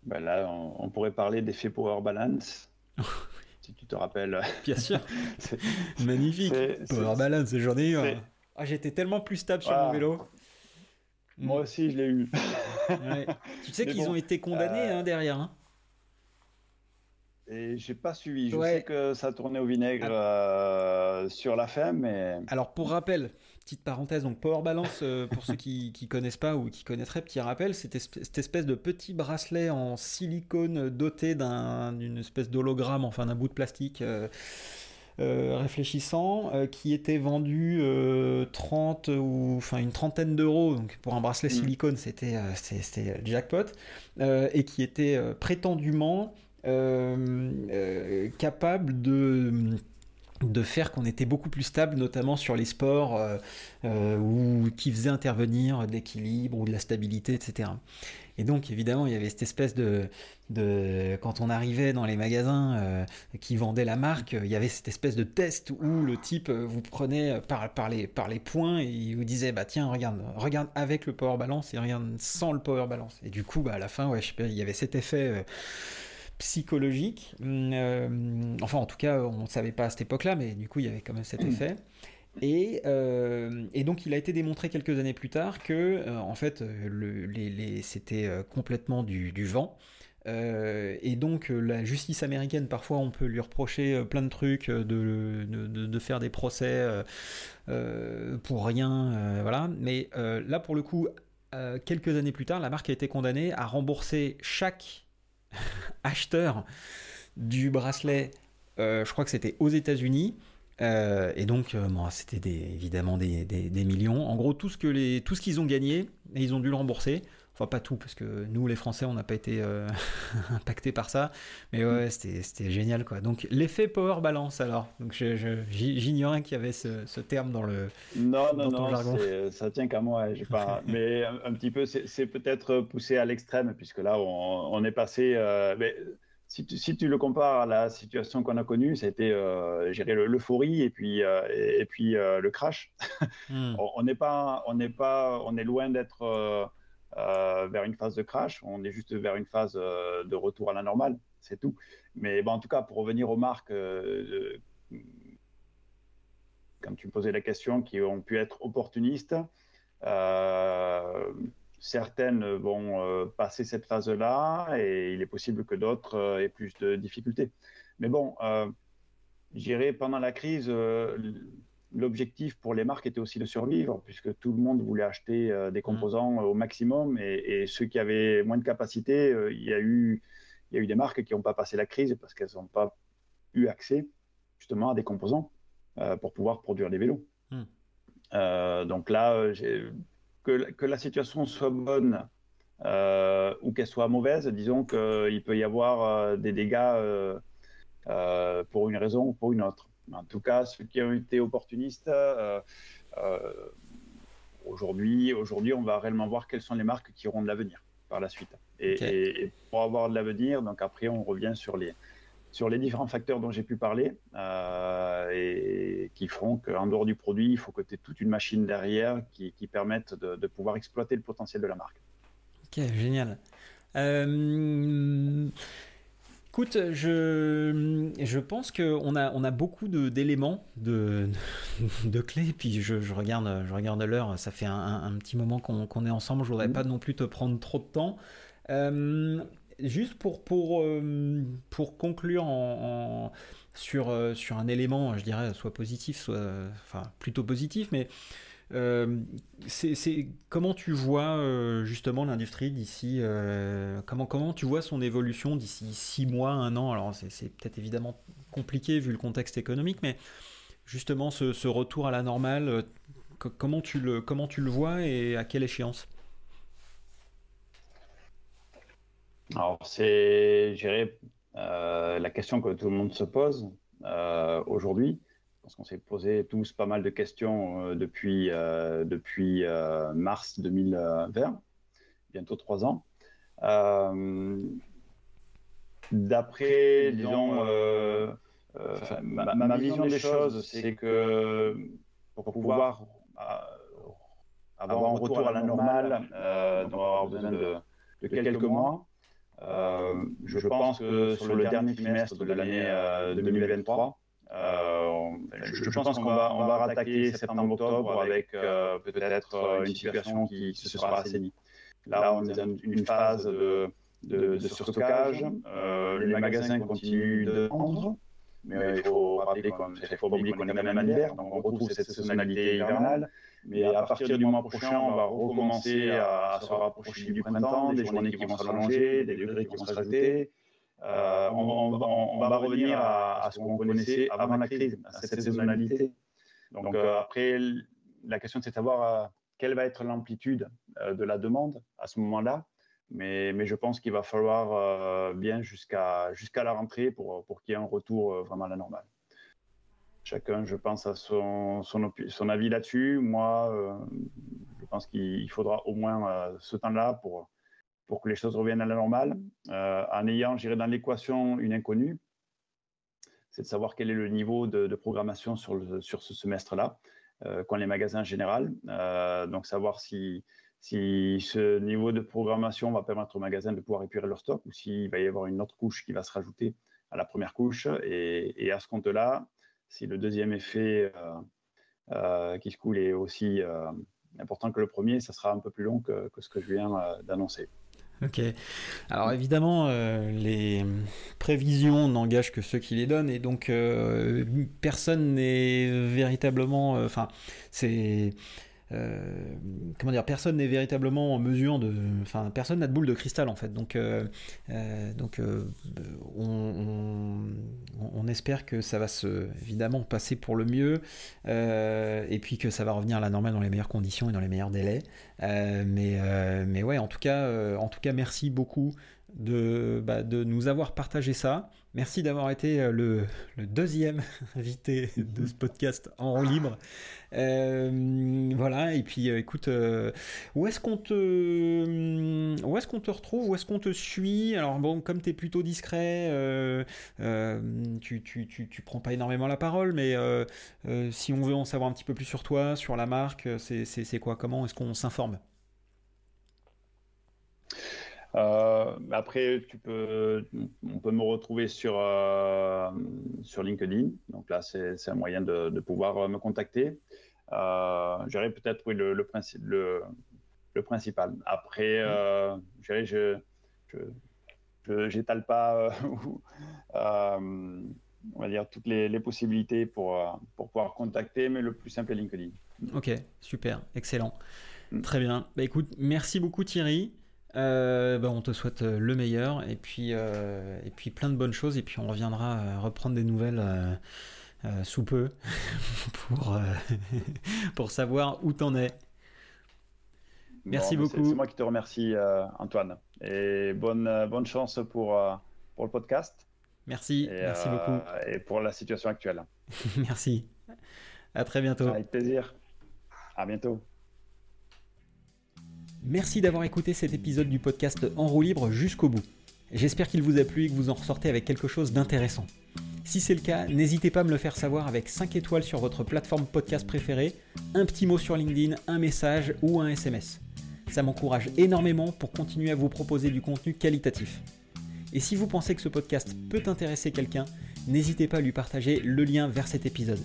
Ben là on, on pourrait parler d'effet power balance. tu te rappelles.
Bien sûr. Magnifique. Power balance, j'en ai eu. Ah, j'étais tellement plus stable sur mon vélo.
Moi aussi, je l'ai eu.
Tu sais qu'ils ont été condamnés euh, hein, derrière. Hein.
Et j'ai pas suivi. Je sais que ça tournait au vinaigre ah. euh, sur la fin, mais.
Alors pour rappel, petite parenthèse, donc Power Balance, euh, pour ceux qui, connaissent pas ou qui connaîtraient, petit rappel, c'était cette espèce de petit bracelet en silicone doté d'une espèce d'hologramme, enfin d'un bout de plastique. Euh, euh, réfléchissant qui était vendu 30 ou enfin une trentaine d'euros donc pour un bracelet mm. silicone c'était c'était jackpot et qui était prétendument capable de de faire qu'on était beaucoup plus stable, notamment sur les sports euh, euh, où, qui faisaient intervenir de l'équilibre ou de la stabilité, etc. Et donc, évidemment, il y avait cette espèce de... de quand on arrivait dans les magasins euh, qui vendaient la marque, il y avait cette espèce de test où le type vous prenait par, par, les, par les points et il vous disait, bah tiens, regarde, regarde avec le power balance et regarde sans le power balance. Et du coup, bah, à la fin, ouais, je il y avait cet effet psychologique. Euh, enfin, en tout cas, on ne savait pas à cette époque-là, mais du coup, il y avait quand même cet effet. Et, euh, et, donc, il a été démontré quelques années plus tard que, euh, en fait, le, les, c'était complètement du, du vent. et donc, la justice américaine, parfois, on peut lui reprocher plein de trucs, de, de, de faire des procès pour rien, voilà. Mais là, pour le coup, quelques années plus tard, la marque a été condamnée à rembourser chaque acheteur du bracelet, euh, je crois que c'était aux États-Unis. Euh, et donc, euh, c'était évidemment des, millions. En gros, tout ce tout ce qu'ils ont gagné, ils ont dû le rembourser. Enfin, pas tout, parce que nous, les Français, on n'a pas été impactés par ça. Mais ouais, c'était génial, quoi. Donc, l'effet power balance, alors. Donc, j'ignorais qu'il y avait ce, terme dans le.
Non, non, non, ça tient qu'à moi. Pas... mais un, petit peu, c'est peut-être poussé à l'extrême, puisque là, on, est passé. mais si tu, le compares à la situation qu'on a connue, c'était euh, l'euphorie et puis, euh, et, puis euh, le crash. Hmm. on n'est pas, on n'est pas, on est loin d'être euh, vers une phase de crash. On est juste vers une phase de retour à la normale, c'est tout. Mais bon, en tout cas, pour revenir aux marques, comme tu me posais la question, qui ont pu être opportunistes certaines vont euh, passer cette phase-là et il est possible que d'autres euh, aient plus de difficultés. Mais bon, euh, j'irai pendant la crise, l'objectif pour les marques était aussi de survivre, puisque tout le monde voulait acheter des composants au maximum et, ceux qui avaient moins de capacité, il y a eu il y a eu des marques qui n'ont pas passé la crise parce qu'elles n'ont pas eu accès justement à des composants pour pouvoir produire des vélos. Hmm. donc là, que, la situation soit bonne euh, ou qu'elle soit mauvaise, disons qu'il peut y avoir euh, des dégâts euh, pour une raison ou pour une autre. En tout cas, ceux qui ont été opportunistes, aujourd'hui, aujourd'hui, on va réellement voir quelles sont les marques qui auront de l'avenir par la suite. Et, pour avoir de l'avenir, donc après, on revient sur les, sur les différents facteurs dont j'ai pu parler et qui feront qu'en dehors du produit, il faut que tu aies toute une machine derrière qui, qui permette de, de, pouvoir exploiter le potentiel de la marque.
Ok, génial. Euh, écoute, je, je pense qu'on a, on a beaucoup d'éléments, de, de, clés. Puis je, je regarde, je regarde l'heure, ça fait un, un, petit moment qu'on est ensemble. Je voudrais mmh. pas non plus te prendre trop de temps. Euh, juste pour, pour, euh, pour conclure en, sur, sur un élément, je dirais, soit positif, soit enfin, plutôt positif, mais euh, c'est comment tu vois euh, justement l'industrie d'ici euh, comment comment tu vois son évolution d'ici six mois un an? Alors c'est peut-être évidemment compliqué vu le contexte économique mais justement ce, retour à la normale comment tu le comment tu le vois et à quelle échéance?
Alors c'est la question que tout le monde se pose aujourd'hui parce qu'on s'est posé tous pas mal de questions euh, depuis, euh, depuis euh, mars 2020, bientôt trois ans. D'après, disons, ma, vision des choses, c'est que pour pouvoir avoir un retour à la normale, on va avoir besoin de, de quelques mois. je pense que sur le dernier trimestre de l'année 2023, je, pense qu'on va, on va rattaquer septembre-octobre avec euh, euh, peut-être euh, une situation qui se sera assainie. Là, on est dans une phase de, de, de surstockage. les magasins continuent de vendre, mais il faut rappeler qu'on est quand même en hiver, donc on retrouve cette saisonnalité hivernale. Mais à partir du mois prochain, on va recommencer à se rapprocher du printemps, des journées qui vont s'allonger, des degrés qui vont se rajouter. Euh, on, va revenir à, ce qu'on connaissait avant la crise, à cette saisonnalité. Donc euh, après, la question c'est de savoir euh, quelle va être l'amplitude de la demande à ce moment-là. Mais, mais, je pense qu'il va falloir bien jusqu'à la rentrée pour, pour qu'il y ait un retour vraiment à la normale. Chacun, je pense, a son, son, son avis là-dessus. Moi, je pense qu'il faudra au moins ce temps-là pour, pour que les choses reviennent à la normale, euh, en ayant, j'irai dans l'équation, une inconnue, c'est de savoir quel est le niveau de, programmation sur, le, sur ce semestre-là, euh, qu'ont les magasins en général. Euh, donc, savoir si, si ce niveau de programmation va permettre aux magasins de pouvoir épurer leur stock ou s'il va y avoir une autre couche qui va se rajouter à la première couche. Et, à ce compte-là, si le deuxième effet qui se coule est aussi important que le premier, ça sera un peu plus long que, que ce que je viens d'annoncer.
Ok. Alors évidemment, euh, les prévisions n'engagent que ceux qui les donnent, et donc euh, personne n'est véritablement. Euh, enfin, c'est euh, comment dire, personne n'est véritablement en mesure de, enfin, personne n'a de boule de cristal en fait. Donc, euh, euh, on, espère que ça va se, évidemment, passer pour le mieux, et puis que ça va revenir à la normale dans les meilleures conditions et dans les meilleurs délais. mais, mais ouais, en tout cas, merci beaucoup de, bah, de nous avoir partagé ça. Merci d'avoir été euh, le, deuxième invité de ce podcast en roue libre. Euh, voilà, et puis euh, écoute, où est-ce qu'on te, où retrouve, où est-ce qu'on te suit? Alors bon, comme tu es plutôt discret, tu, tu, tu, tu, prends pas énormément la parole, mais si on veut en savoir un petit peu plus sur toi, sur la marque, c'est quoi? Comment est-ce qu'on s'informe?
Euh, après, tu peux, on peut me retrouver sur, euh, sur LinkedIn. Donc là, c'est un moyen de, de, pouvoir euh, me contacter. Euh, J'irai peut-être oui, le, le, le, le, principal. Après, euh, je n'étale pas on va dire toutes les, les possibilités pour, pour pouvoir contacter, mais le plus simple est LinkedIn.
Ok, super, excellent. Mm. Très bien. Bah, écoute, merci beaucoup Thierry. Euh, bah, on te souhaite euh, le meilleur et puis, euh, et puis plein de bonnes choses et puis on reviendra reprendre des nouvelles sous peu pour, pour savoir où t'en es. Merci beaucoup.
C'est moi qui te remercie Antoine et bonne, bonne chance pour, pour le podcast.
Merci, merci beaucoup.
Et pour la situation actuelle.
merci. À très bientôt.
Avec plaisir. À bientôt.
Merci d'avoir écouté cet épisode du podcast En roue libre jusqu'au bout. J'espère qu'il vous a plu et que vous en ressortez avec quelque chose d'intéressant. Si c'est le cas, n'hésitez pas à me le faire savoir avec 5 étoiles sur votre plateforme podcast préférée, un petit mot sur LinkedIn, un message ou un SMS. Ça m'encourage énormément pour continuer à vous proposer du contenu qualitatif. Et si vous pensez que ce podcast peut intéresser quelqu'un, n'hésitez pas à lui partager le lien vers cet épisode.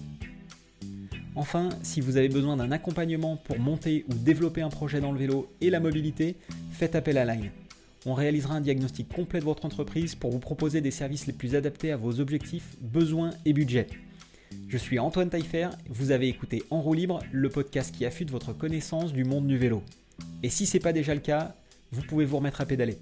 Enfin, si vous avez besoin d'un accompagnement pour monter ou développer un projet dans le vélo et la mobilité, faites appel à Line. On réalisera un diagnostic complet de votre entreprise pour vous proposer des services les plus adaptés à vos objectifs, besoins et budgets. Je suis Antoine Taillefer, vous avez écouté En roue libre, le podcast qui affûte votre connaissance du monde du vélo. Et si ce n'est pas déjà le cas, vous pouvez vous remettre à pédaler.